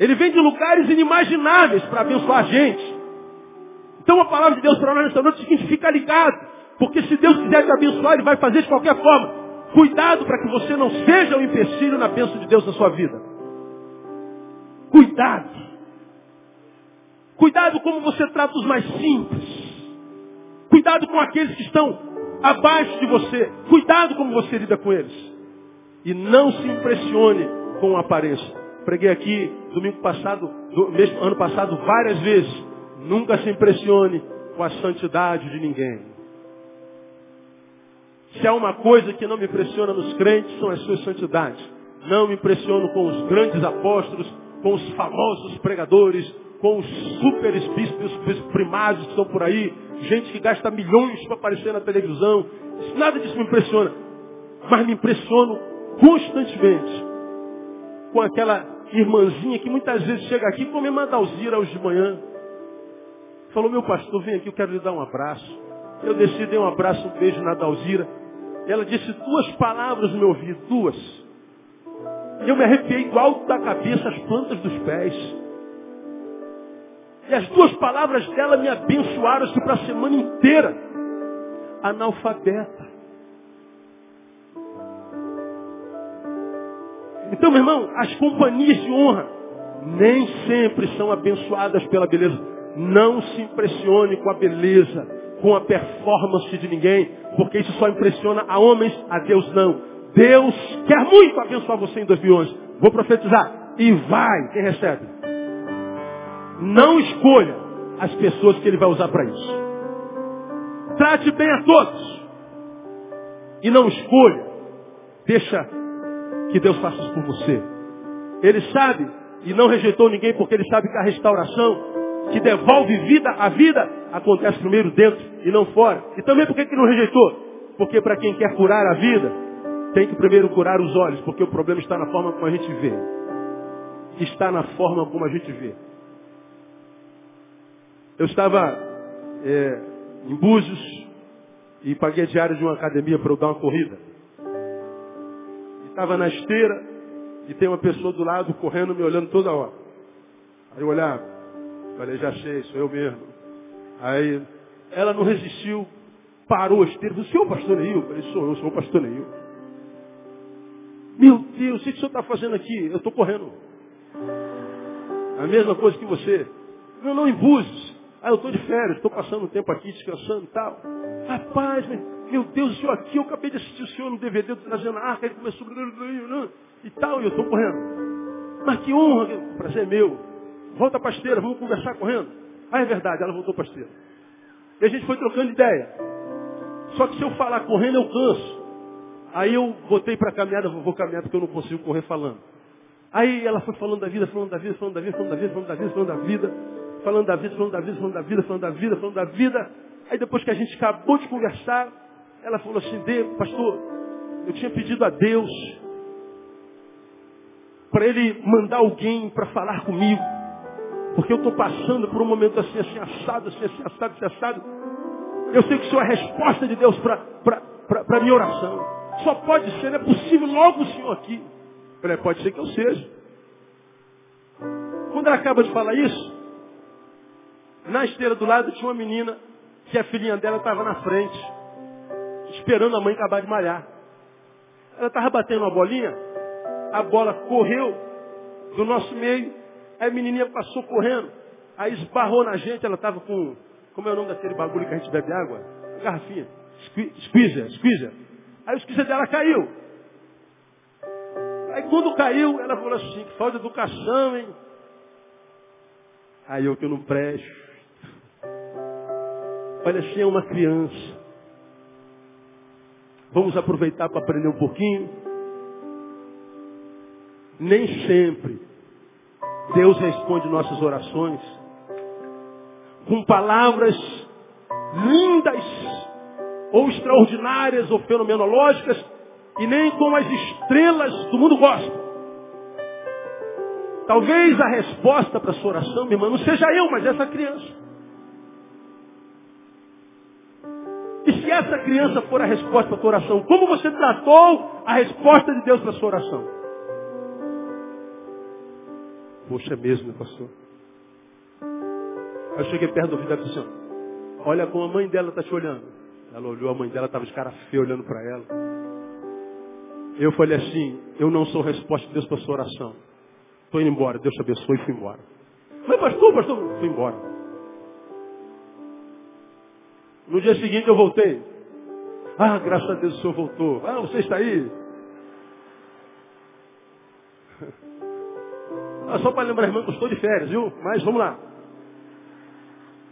Ele vem de lugares inimagináveis para abençoar a gente. Então a palavra de Deus para nós nessa noite significa ligado. Porque se Deus quiser te abençoar, Ele vai fazer de qualquer forma. Cuidado para que você não seja um empecilho na bênção de Deus na sua vida. Cuidado. Cuidado como você trata os mais simples. Cuidado com aqueles que estão abaixo de você. Cuidado como você lida com eles. E não se impressione com a aparência. Preguei aqui domingo passado, do, mesmo ano passado, várias vezes. Nunca se impressione com a santidade de ninguém. Se há uma coisa que não me impressiona nos crentes, são as suas santidades. Não me impressiono com os grandes apóstolos, com os famosos pregadores, com os super bispos primários que estão por aí, gente que gasta milhões para aparecer na televisão. Nada disso me impressiona. Mas me impressiono constantemente com aquela irmãzinha que muitas vezes chega aqui como irmã Dalzira hoje de manhã. Falou, meu pastor, vem aqui, eu quero lhe dar um abraço. Eu desci, dei um abraço, um beijo na Dalzira. Ela disse duas palavras no meu ouvido, duas. E eu me arrepiei do alto da cabeça às plantas dos pés. E as duas palavras dela me abençoaram para a semana inteira. Analfabeta. Então, meu irmão, as companhias de honra nem sempre são abençoadas pela beleza. Não se impressione com a beleza, com a performance de ninguém, porque isso só impressiona a homens, a Deus não. Deus quer muito abençoar você em 2011. Vou profetizar. E vai, quem recebe? Não escolha as pessoas que ele vai usar para isso. Trate bem a todos. E não escolha. Deixa que Deus faça isso por você. Ele sabe e não rejeitou ninguém porque ele sabe que a restauração que devolve vida à vida acontece primeiro dentro e não fora. E também por que não rejeitou? Porque para quem quer curar a vida, tem que primeiro curar os olhos, porque o problema está na forma como a gente vê. Está na forma como a gente vê. Eu estava é, em Búzios e paguei a diária de uma academia para eu dar uma corrida. Estava na esteira e tem uma pessoa do lado correndo, me olhando toda hora. Aí eu olhava, falei, já sei, sou eu mesmo. Aí ela não resistiu, parou a esteira, disse, senhor pastor Neil? Eu falei, sou eu, sou o pastor Neil. Meu Deus, o que o senhor está fazendo aqui? Eu estou correndo. A mesma coisa que você. Não, não, Búzios. Ah, eu estou de férias, estou passando um tempo aqui descansando e tal. Rapaz, meu Deus, o senhor aqui, eu acabei de assistir o senhor no DVD trazendo a arca, ele começou e tal, e eu estou correndo. Mas que honra, o prazer é meu. Volta a esteira, vamos conversar correndo. Ah, é verdade, ela voltou a esteira. E a gente foi trocando ideia. Só que se eu falar correndo, eu canso. Aí eu botei para caminhada, vou caminhar porque eu não consigo correr falando. Aí ela foi falando da vida, falando da vida, falando da vida, falando da vida, falando da vida, falando da vida, falando da vida, falando da vida, falando da vida, falando da vida, falando da vida. Aí depois que a gente acabou de conversar, ela falou assim, Dê, pastor, eu tinha pedido a Deus para ele mandar alguém para falar comigo. Porque eu estou passando por um momento assim, assim, assado, assim, assim, assado, assim, assado. Eu sei que isso é a resposta de Deus para a minha oração. Só pode ser, não é possível logo o Senhor aqui. Falei, pode ser que eu seja. Quando ela acaba de falar isso, na esteira do lado tinha uma menina que a filhinha dela estava na frente, esperando a mãe acabar de malhar. Ela estava batendo uma bolinha, a bola correu do nosso meio, aí a menininha passou correndo, aí esbarrou na gente, ela estava com, como é o nome daquele bagulho que a gente bebe água? Garrafinha. Squeezer, squeezer. Aí o squeezer dela caiu. Aí quando caiu, ela falou assim, que falta de educação, hein? Aí eu que não presto. Parecia uma criança. Vamos aproveitar para aprender um pouquinho. Nem sempre Deus responde nossas orações com palavras lindas ou extraordinárias ou fenomenológicas e nem com as estrelas do mundo gospel. Talvez a resposta para a sua oração, minha irmã, não seja eu, mas essa criança. Se essa criança for a resposta para a tua oração, como você tratou a resposta de Deus para a sua oração? Poxa, é mesmo, né, pastor? Eu cheguei perto do ouvido e disse assim, olha como a mãe dela está te olhando. Ela olhou, a mãe dela estava de cara feia olhando para ela. Eu falei assim, eu não sou resposta de Deus para a sua oração. Estou indo embora. Deus te abençoe e fui embora. Mas pastor, pastor, fui embora. No dia seguinte eu voltei. Ah, graças a Deus o senhor voltou. Ah, você está aí? Ah, só para lembrar, irmã, que eu estou de férias, viu? Mas vamos lá.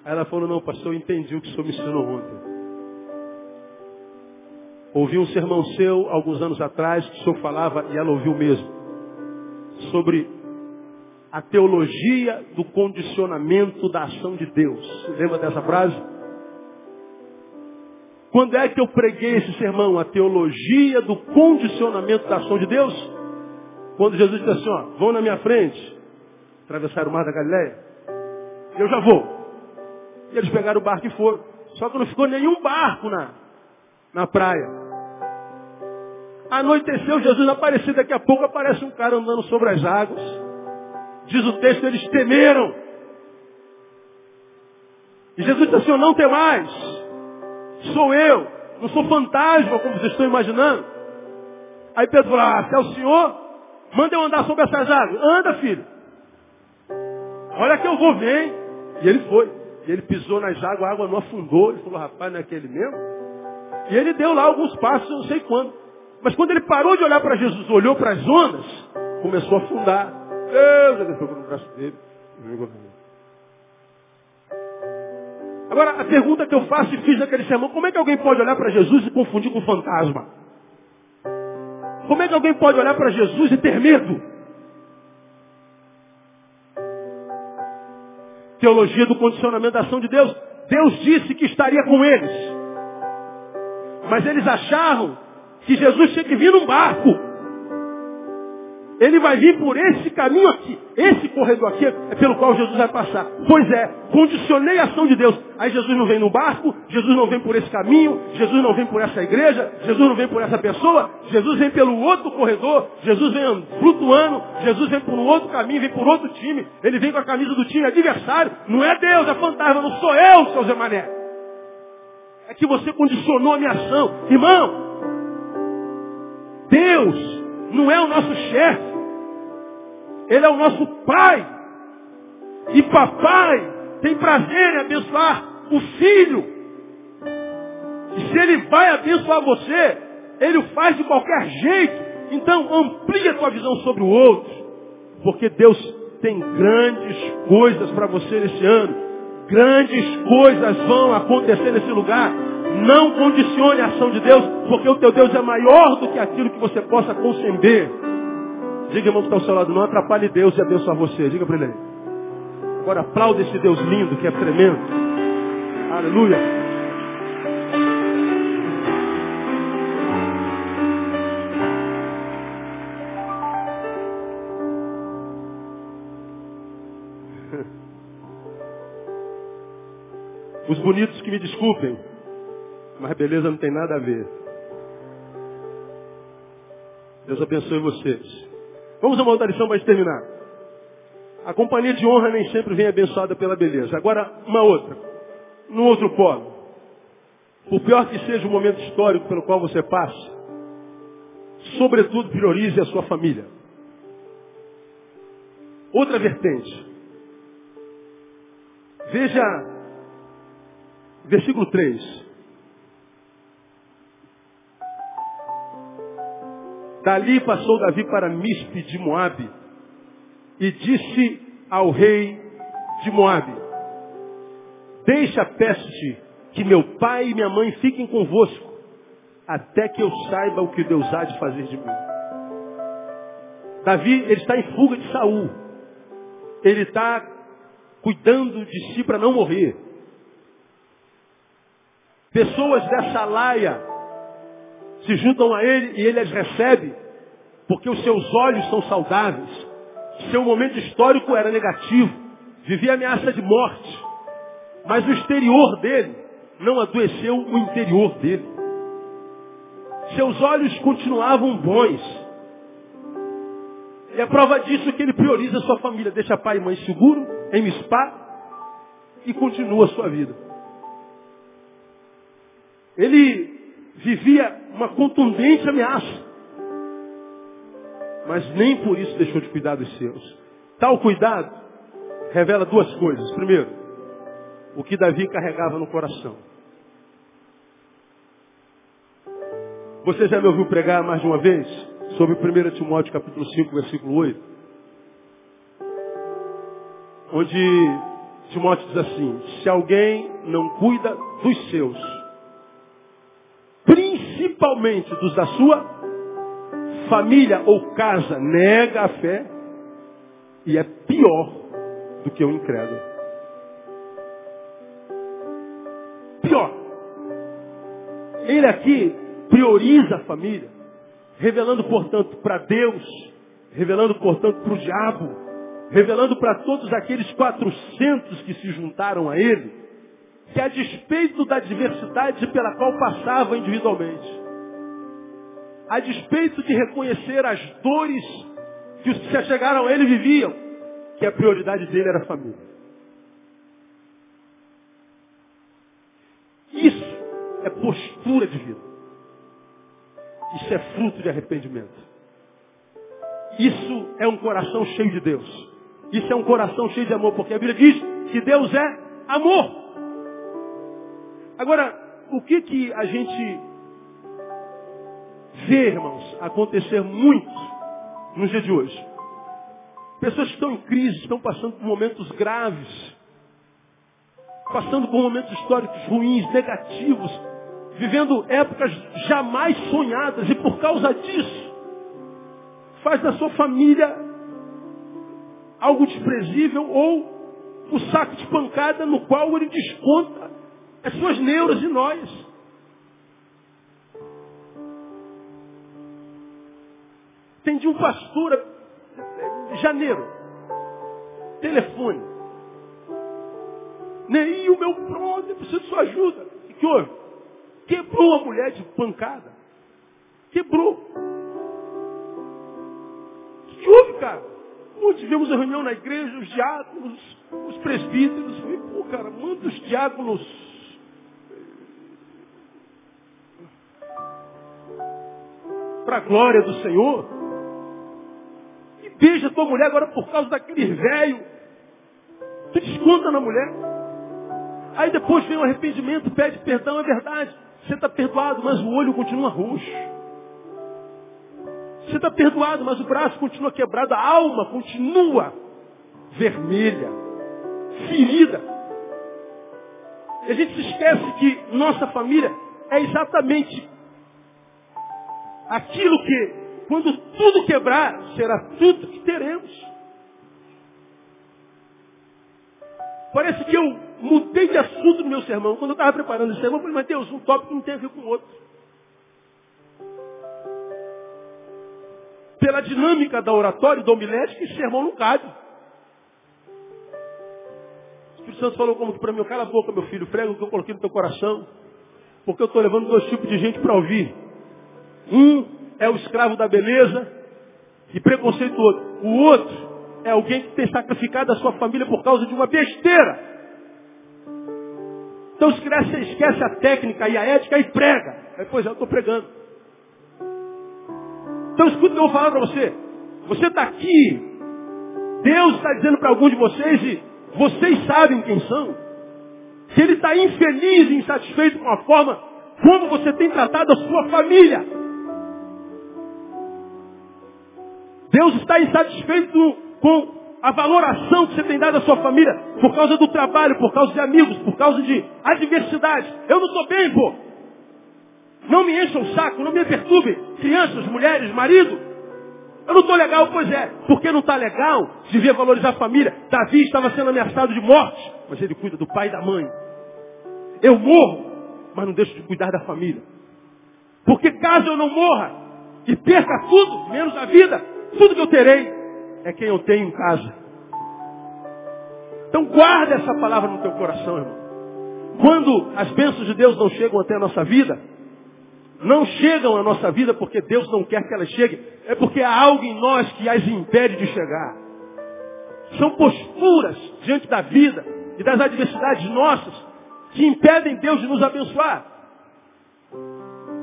Aí ela falou, não, pastor, eu entendi o que o senhor me ensinou ontem. Ouvi um sermão seu, alguns anos atrás, que o senhor falava, e ela ouviu mesmo, sobre a teologia do condicionamento da ação de Deus. Lembra dessa frase? Quando é que eu preguei esse sermão? A teologia do condicionamento da ação de Deus? Quando Jesus disse assim, ó, vão na minha frente, atravessar o mar da Galileia, eu já vou. E eles pegaram o barco e foram. Só que não ficou nenhum barco na, na praia. Anoiteceu, Jesus apareceu, daqui a pouco aparece um cara andando sobre as águas. Diz o texto, eles temeram. E Jesus disse assim, não tem mais. Sou eu. Não sou fantasma, como vocês estão imaginando. Aí Pedro falou, ah, se é o Senhor, Manda eu andar sobre essas águas. Anda, filho. Olha que eu vou, vem. E ele foi. E ele pisou nas águas, a água não afundou. Ele falou, rapaz, não é aquele mesmo? E ele deu lá alguns passos, não sei quando. Mas quando ele parou de olhar para Jesus, olhou para as ondas, começou a afundar. Deus, foi no braço dele. Agora, a pergunta que eu faço e fiz naquele sermão, como é que alguém pode olhar para Jesus e confundir com fantasma? Como é que alguém pode olhar para Jesus e ter medo? Teologia do condicionamento da ação de Deus. Deus disse que estaria com eles. Mas eles acharam que Jesus tinha que vir num barco. Ele vai vir por esse caminho aqui. Esse corredor aqui é pelo qual Jesus vai passar. Pois é, condicionei a ação de Deus. Aí Jesus não vem no barco, Jesus não vem por esse caminho, Jesus não vem por essa igreja, Jesus não vem por essa pessoa, Jesus vem pelo outro corredor, Jesus vem flutuando, Jesus vem por um outro caminho, vem por outro time, ele vem com a camisa do time adversário. Não é Deus, é fantasma, não sou eu, seu Zé Mané. É que você condicionou a minha ação. Irmão, Deus não é o nosso chefe. Ele é o nosso pai. E papai tem prazer em abençoar o filho. E se ele vai abençoar você, ele o faz de qualquer jeito. Então amplia a tua visão sobre o outro. Porque Deus tem grandes coisas para você nesse ano. Grandes coisas vão acontecer nesse lugar. Não condicione a ação de Deus, porque o teu Deus é maior do que aquilo que você possa conceber. Diga, irmão, que está ao seu lado, não atrapalhe Deus e abençoar você. Diga para ele. Agora aplaude esse Deus lindo, que é tremendo. Aleluia. Os bonitos que me desculpem, mas beleza não tem nada a ver. Deus abençoe vocês. Vamos a uma outra lição para terminar. A companhia de honra nem sempre vem abençoada pela beleza. Agora, uma outra. No outro polo. Por pior que seja o momento histórico pelo qual você passa, sobretudo priorize a sua família. Outra vertente. Veja versículo 3. Dali passou Davi para Mispe de Moabe e disse ao rei de Moabe, deixa, peço-te, que meu pai e minha mãe fiquem convosco, até que eu saiba o que Deus há de fazer de mim. Davi, ele está em fuga de Saul. Ele está cuidando de si para não morrer. Pessoas dessa laia se juntam a ele e ele as recebe, porque os seus olhos são saudáveis. Seu momento histórico era negativo, vivia ameaça de morte, mas o exterior dele não adoeceu o interior dele. Seus olhos continuavam bons. E a prova disso é que ele prioriza a sua família, deixa pai e mãe seguro, em Mispá, e continua a sua vida. Ele vivia uma contundente ameaça. Mas nem por isso deixou de cuidar dos seus. Tal cuidado revela duas coisas. Primeiro, o que Davi carregava no coração. Você já me ouviu pregar mais de uma vez sobre 1 Timóteo capítulo 5, versículo 8? Onde Timóteo diz assim, se alguém não cuida dos seus, principalmente dos da sua família ou casa, nega a fé e é pior do que o incrédulo. Pior. Ele aqui prioriza a família, revelando, portanto, para Deus, revelando, portanto, para o diabo, revelando para todos aqueles 400 que se juntaram a ele, que a despeito da diversidade pela qual passava individualmente, a despeito de reconhecer as dores que os que se chegaram a ele viviam, que a prioridade dele era a família. Isso é postura de vida. Isso é fruto de arrependimento. Isso é um coração cheio de Deus. Isso é um coração cheio de amor, porque a Bíblia diz que Deus é amor. Agora, o que que a gente vê, irmãos, acontecer muito no dia de hoje? Pessoas que estão em crise, estão passando por momentos graves, passando por momentos históricos ruins, negativos, vivendo épocas jamais sonhadas e por causa disso faz da sua família algo desprezível ou o saco de pancada no qual ele desconta as suas neuras e nós. De um pastor, janeiro, telefone. Nem o meu brother, preciso de sua ajuda. O que houve? Quebrou a mulher de pancada. Quebrou. O que houve, cara? Ontem tivemos a reunião na igreja, os diáconos, os presbíteros. Falei, pô, cara, manda os diáconos. Para a glória do Senhor. Beija tua mulher agora por causa daquele velho. Tu desconta na mulher. Aí depois vem o arrependimento, pede perdão, é verdade. Você está perdoado, mas o olho continua roxo. Você está perdoado, mas o braço continua quebrado, a alma continua vermelha, ferida. E a gente se esquece que nossa família é exatamente aquilo que, quando tudo quebrar, será tudo que teremos. Parece que eu mudei de assunto no meu sermão. Quando eu estava preparando esse sermão, eu falei, mas Deus, um tópico não tem a ver com o outro. Pela dinâmica da oratória e da homilética, esse sermão não cabe. O Espírito Santo falou como para mim, cala a boca, meu filho, prega o que eu coloquei no teu coração. Porque eu estou levando dois tipos de gente para ouvir. Um é o escravo da beleza e preconceituoso. O outro é alguém que tem sacrificado a sua família por causa de uma besteira. Então esquece, esquece a técnica e a ética e prega. Aí, pois é, eu estou pregando. Então escuta o que eu vou falar para você. Você está aqui. Deus está dizendo para alguns de vocês e vocês sabem quem são. Que Ele está infeliz e insatisfeito com a forma como você tem tratado a sua família. Deus está insatisfeito com a valoração que você tem dado à sua família por causa do trabalho, por causa de amigos, por causa de adversidade. Eu não estou bem, pô. Não me encha o saco, não me perturbe. Crianças, mulheres, marido. Eu não estou legal, pois é. Porque não está legal, devia valorizar a família. Davi estava sendo ameaçado de morte, mas ele cuida do pai e da mãe. Eu morro, mas não deixo de cuidar da família. Porque caso eu não morra e perca tudo, menos a vida, tudo que eu terei, é quem eu tenho em casa. Então guarda essa palavra no teu coração, irmão. Quando as bênçãos de Deus não chegam até a nossa vida, não chegam à nossa vida porque Deus não quer que elas cheguem, é porque há algo em nós que as impede de chegar. São posturas diante da vida e das adversidades nossas que impedem Deus de nos abençoar.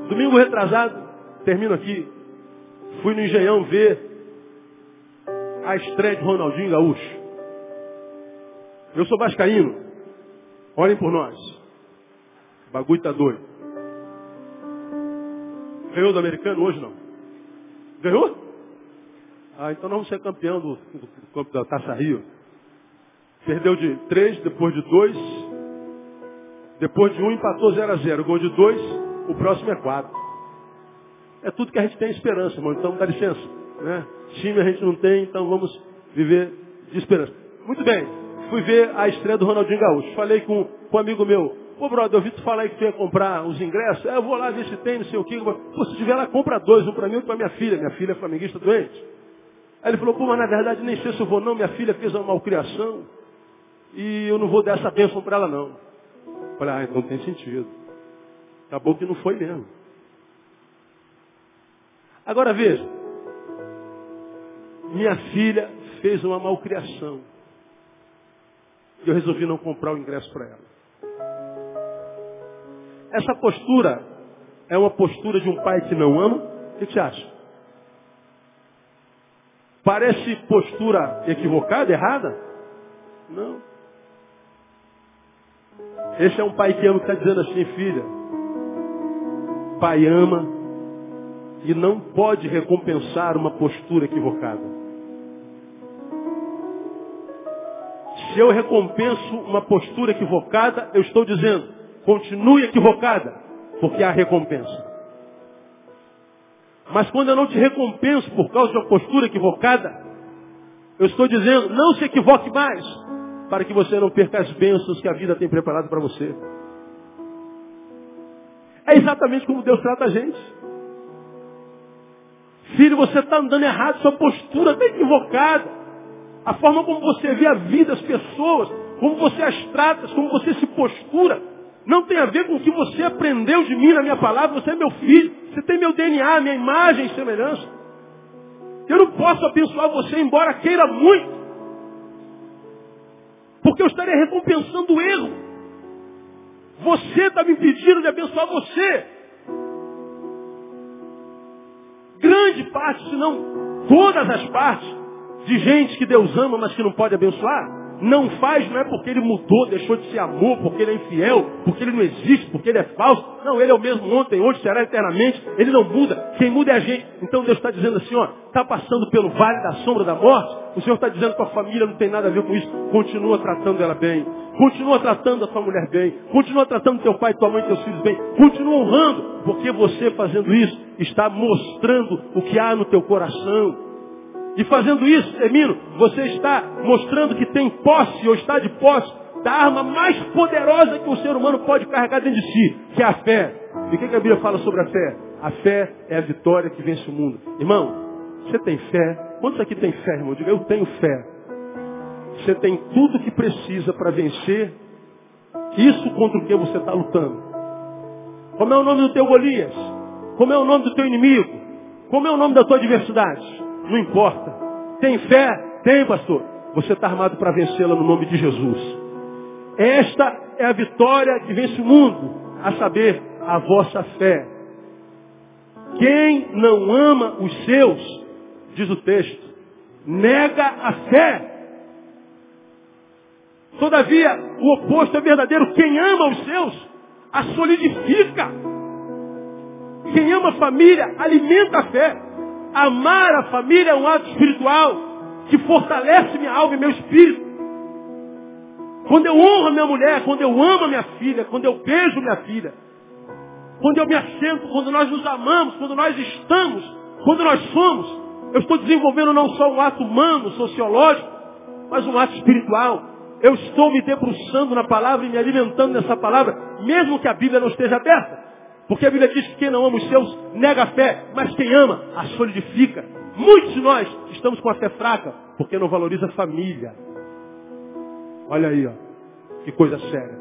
Domingo retrasado, termino aqui, fui no Engenhão ver a estreia de Ronaldinho Gaúcho. Eu sou vascaíno. Olhem por nós. O bagulho tá doido. Ganhou do americano hoje não? Ganhou? Ah, então nós vamos ser campeão do, do, do da Taça Rio. Perdeu de três, depois de dois. Depois de um, empatou 0 a 0 Gol de dois, o próximo é quatro. É tudo que a gente tem esperança, irmão. Então dá licença. Né? Time a gente não tem, então vamos viver de esperança. Muito bem. Fui ver a estreia do Ronaldinho Gaúcho. Falei com, com um amigo meu. Pô, brother, eu ouvi tu falar que tu ia comprar os ingressos. É, eu vou lá ver se tem, não sei o quê. Pô, se tiver lá, compra dois. Um para mim e outro para minha filha. Minha filha é flamenguista doente. Aí ele falou, pô, mas na verdade nem sei se eu vou não. Minha filha fez uma malcriação. E eu não vou dar essa bênção para ela não. Falei, ah, então tem sentido. Acabou que não foi mesmo. Agora veja. Minha filha fez uma malcriação. Eu resolvi não comprar o ingresso para ela. Essa postura é uma postura de um pai que não ama? O que você acha? Parece postura equivocada, errada? Não. Esse é um pai que ama, está dizendo assim, filha, pai ama e não pode recompensar uma postura equivocada. Se eu recompenso uma postura equivocada, eu estou dizendo, continue equivocada, porque há recompensa. Mas quando eu não te recompenso por causa de uma postura equivocada, eu estou dizendo, não se equivoque mais, para que você não perca as bênçãos que a vida tem preparado para você. É exatamente como Deus trata a gente. Filho, você está andando errado, sua postura está equivocada. A forma como você vê a vida, as pessoas, como você as trata, como você se postura, não tem a ver com o que você aprendeu de mim na minha palavra. Você é meu filho, você tem meu DNA, minha imagem e semelhança. Eu não posso abençoar você, embora queira muito, porque eu estaria recompensando o erro. Você está me pedindo de abençoar você. Grande parte, se não todas as partes, de gente que Deus ama, mas que não pode abençoar, não faz não é porque ele mudou, deixou de ser amor, porque ele é infiel, porque ele não existe, porque ele é falso. Não, ele é o mesmo ontem, hoje será eternamente. Ele não muda. Quem muda é a gente. Então Deus está dizendo assim, ó, está passando pelo vale da sombra da morte. O Senhor está dizendo que a família não tem nada a ver com isso. Continua tratando ela bem. Continua tratando a tua mulher bem. Continua tratando teu pai, tua mãe, teus filhos bem. Continua honrando, porque você fazendo isso está mostrando o que há no teu coração. E fazendo isso, termino, você está mostrando que tem posse ou está de posse da arma mais poderosa que o ser humano pode carregar dentro de si, que é a fé. E o que a Bíblia fala sobre a fé? A fé é a vitória que vence o mundo. Irmão, você tem fé? Quantos aqui tem fé, irmão? Diga, eu tenho fé. Você tem tudo que precisa para vencer isso contra o que você está lutando. Como é o nome do teu Golias? Como é o nome do teu inimigo? Como é o nome da tua adversidade? Não importa. Tem fé? Tem, pastor. Você está armado para vencê-la no nome de Jesus. Esta é a vitória que vence o mundo, a saber, a vossa fé. Quem não ama os seus, diz o texto, nega a fé. Todavia, o oposto é verdadeiro. Quem ama os seus, a solidifica. Quem ama a família, alimenta a fé. Amar a família é um ato espiritual que fortalece minha alma e meu espírito. Quando eu honro a minha mulher, quando eu amo a minha filha, quando eu beijo minha filha, quando eu me assento, quando nós nos amamos, quando nós estamos, quando nós somos, eu estou desenvolvendo não só um ato humano, sociológico, mas um ato espiritual. Eu estou me debruçando na palavra e me alimentando nessa palavra, mesmo que a Bíblia não esteja aberta. Porque a Bíblia diz que quem não ama os seus nega a fé, mas quem ama a solidifica. Muitos de nós estamos com a fé fraca porque não valoriza a família. Olha aí, ó, que coisa séria.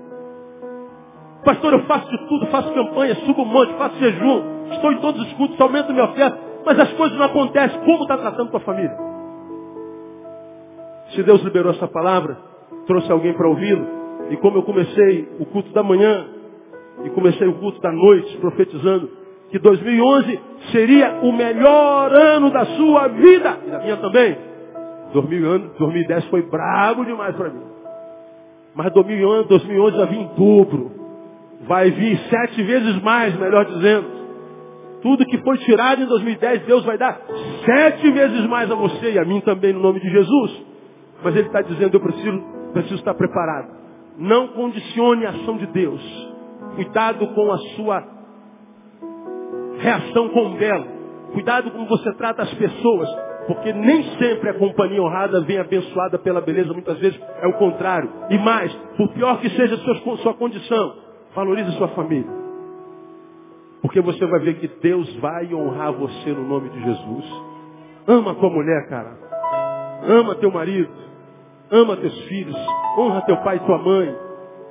Pastor, eu faço de tudo, faço campanha, subo um monte, faço jejum, estou em todos os cultos, aumento minha oferta, mas as coisas não acontecem. Como está tratando tua família? Se Deus liberou essa palavra, trouxe alguém para ouvi-lo, e como eu comecei o culto da manhã, e comecei o culto da noite profetizando que 2011 seria o melhor ano da sua vida, e da minha também. 2010 foi brabo demais para mim. Mas 2011, 2011 vai vir em dobro. Vai vir sete vezes mais, melhor dizendo. Tudo que foi tirado em 2010, Deus vai dar sete vezes mais a você e a mim também, no nome de Jesus. Mas Ele está dizendo, eu preciso, preciso estar preparado. Não condicione a ação de Deus. Cuidado com a sua reação com o belo. Cuidado como você trata as pessoas. Porque nem sempre a companhia honrada vem abençoada pela beleza, muitas vezes é o contrário. E mais, por pior que seja a sua, condição, valorize sua família. Porque você vai ver que Deus vai honrar você no nome de Jesus. Ama tua mulher, cara. Ama teu marido. Ama teus filhos. Honra teu pai e tua mãe.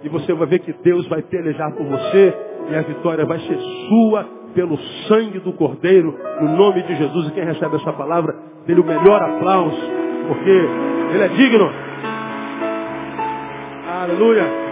E você vai ver que Deus vai pelejar por você. E a vitória vai ser sua pelo sangue do Cordeiro, no nome de Jesus. E quem recebe essa palavra, dele o melhor aplauso, porque ele é digno. Aleluia.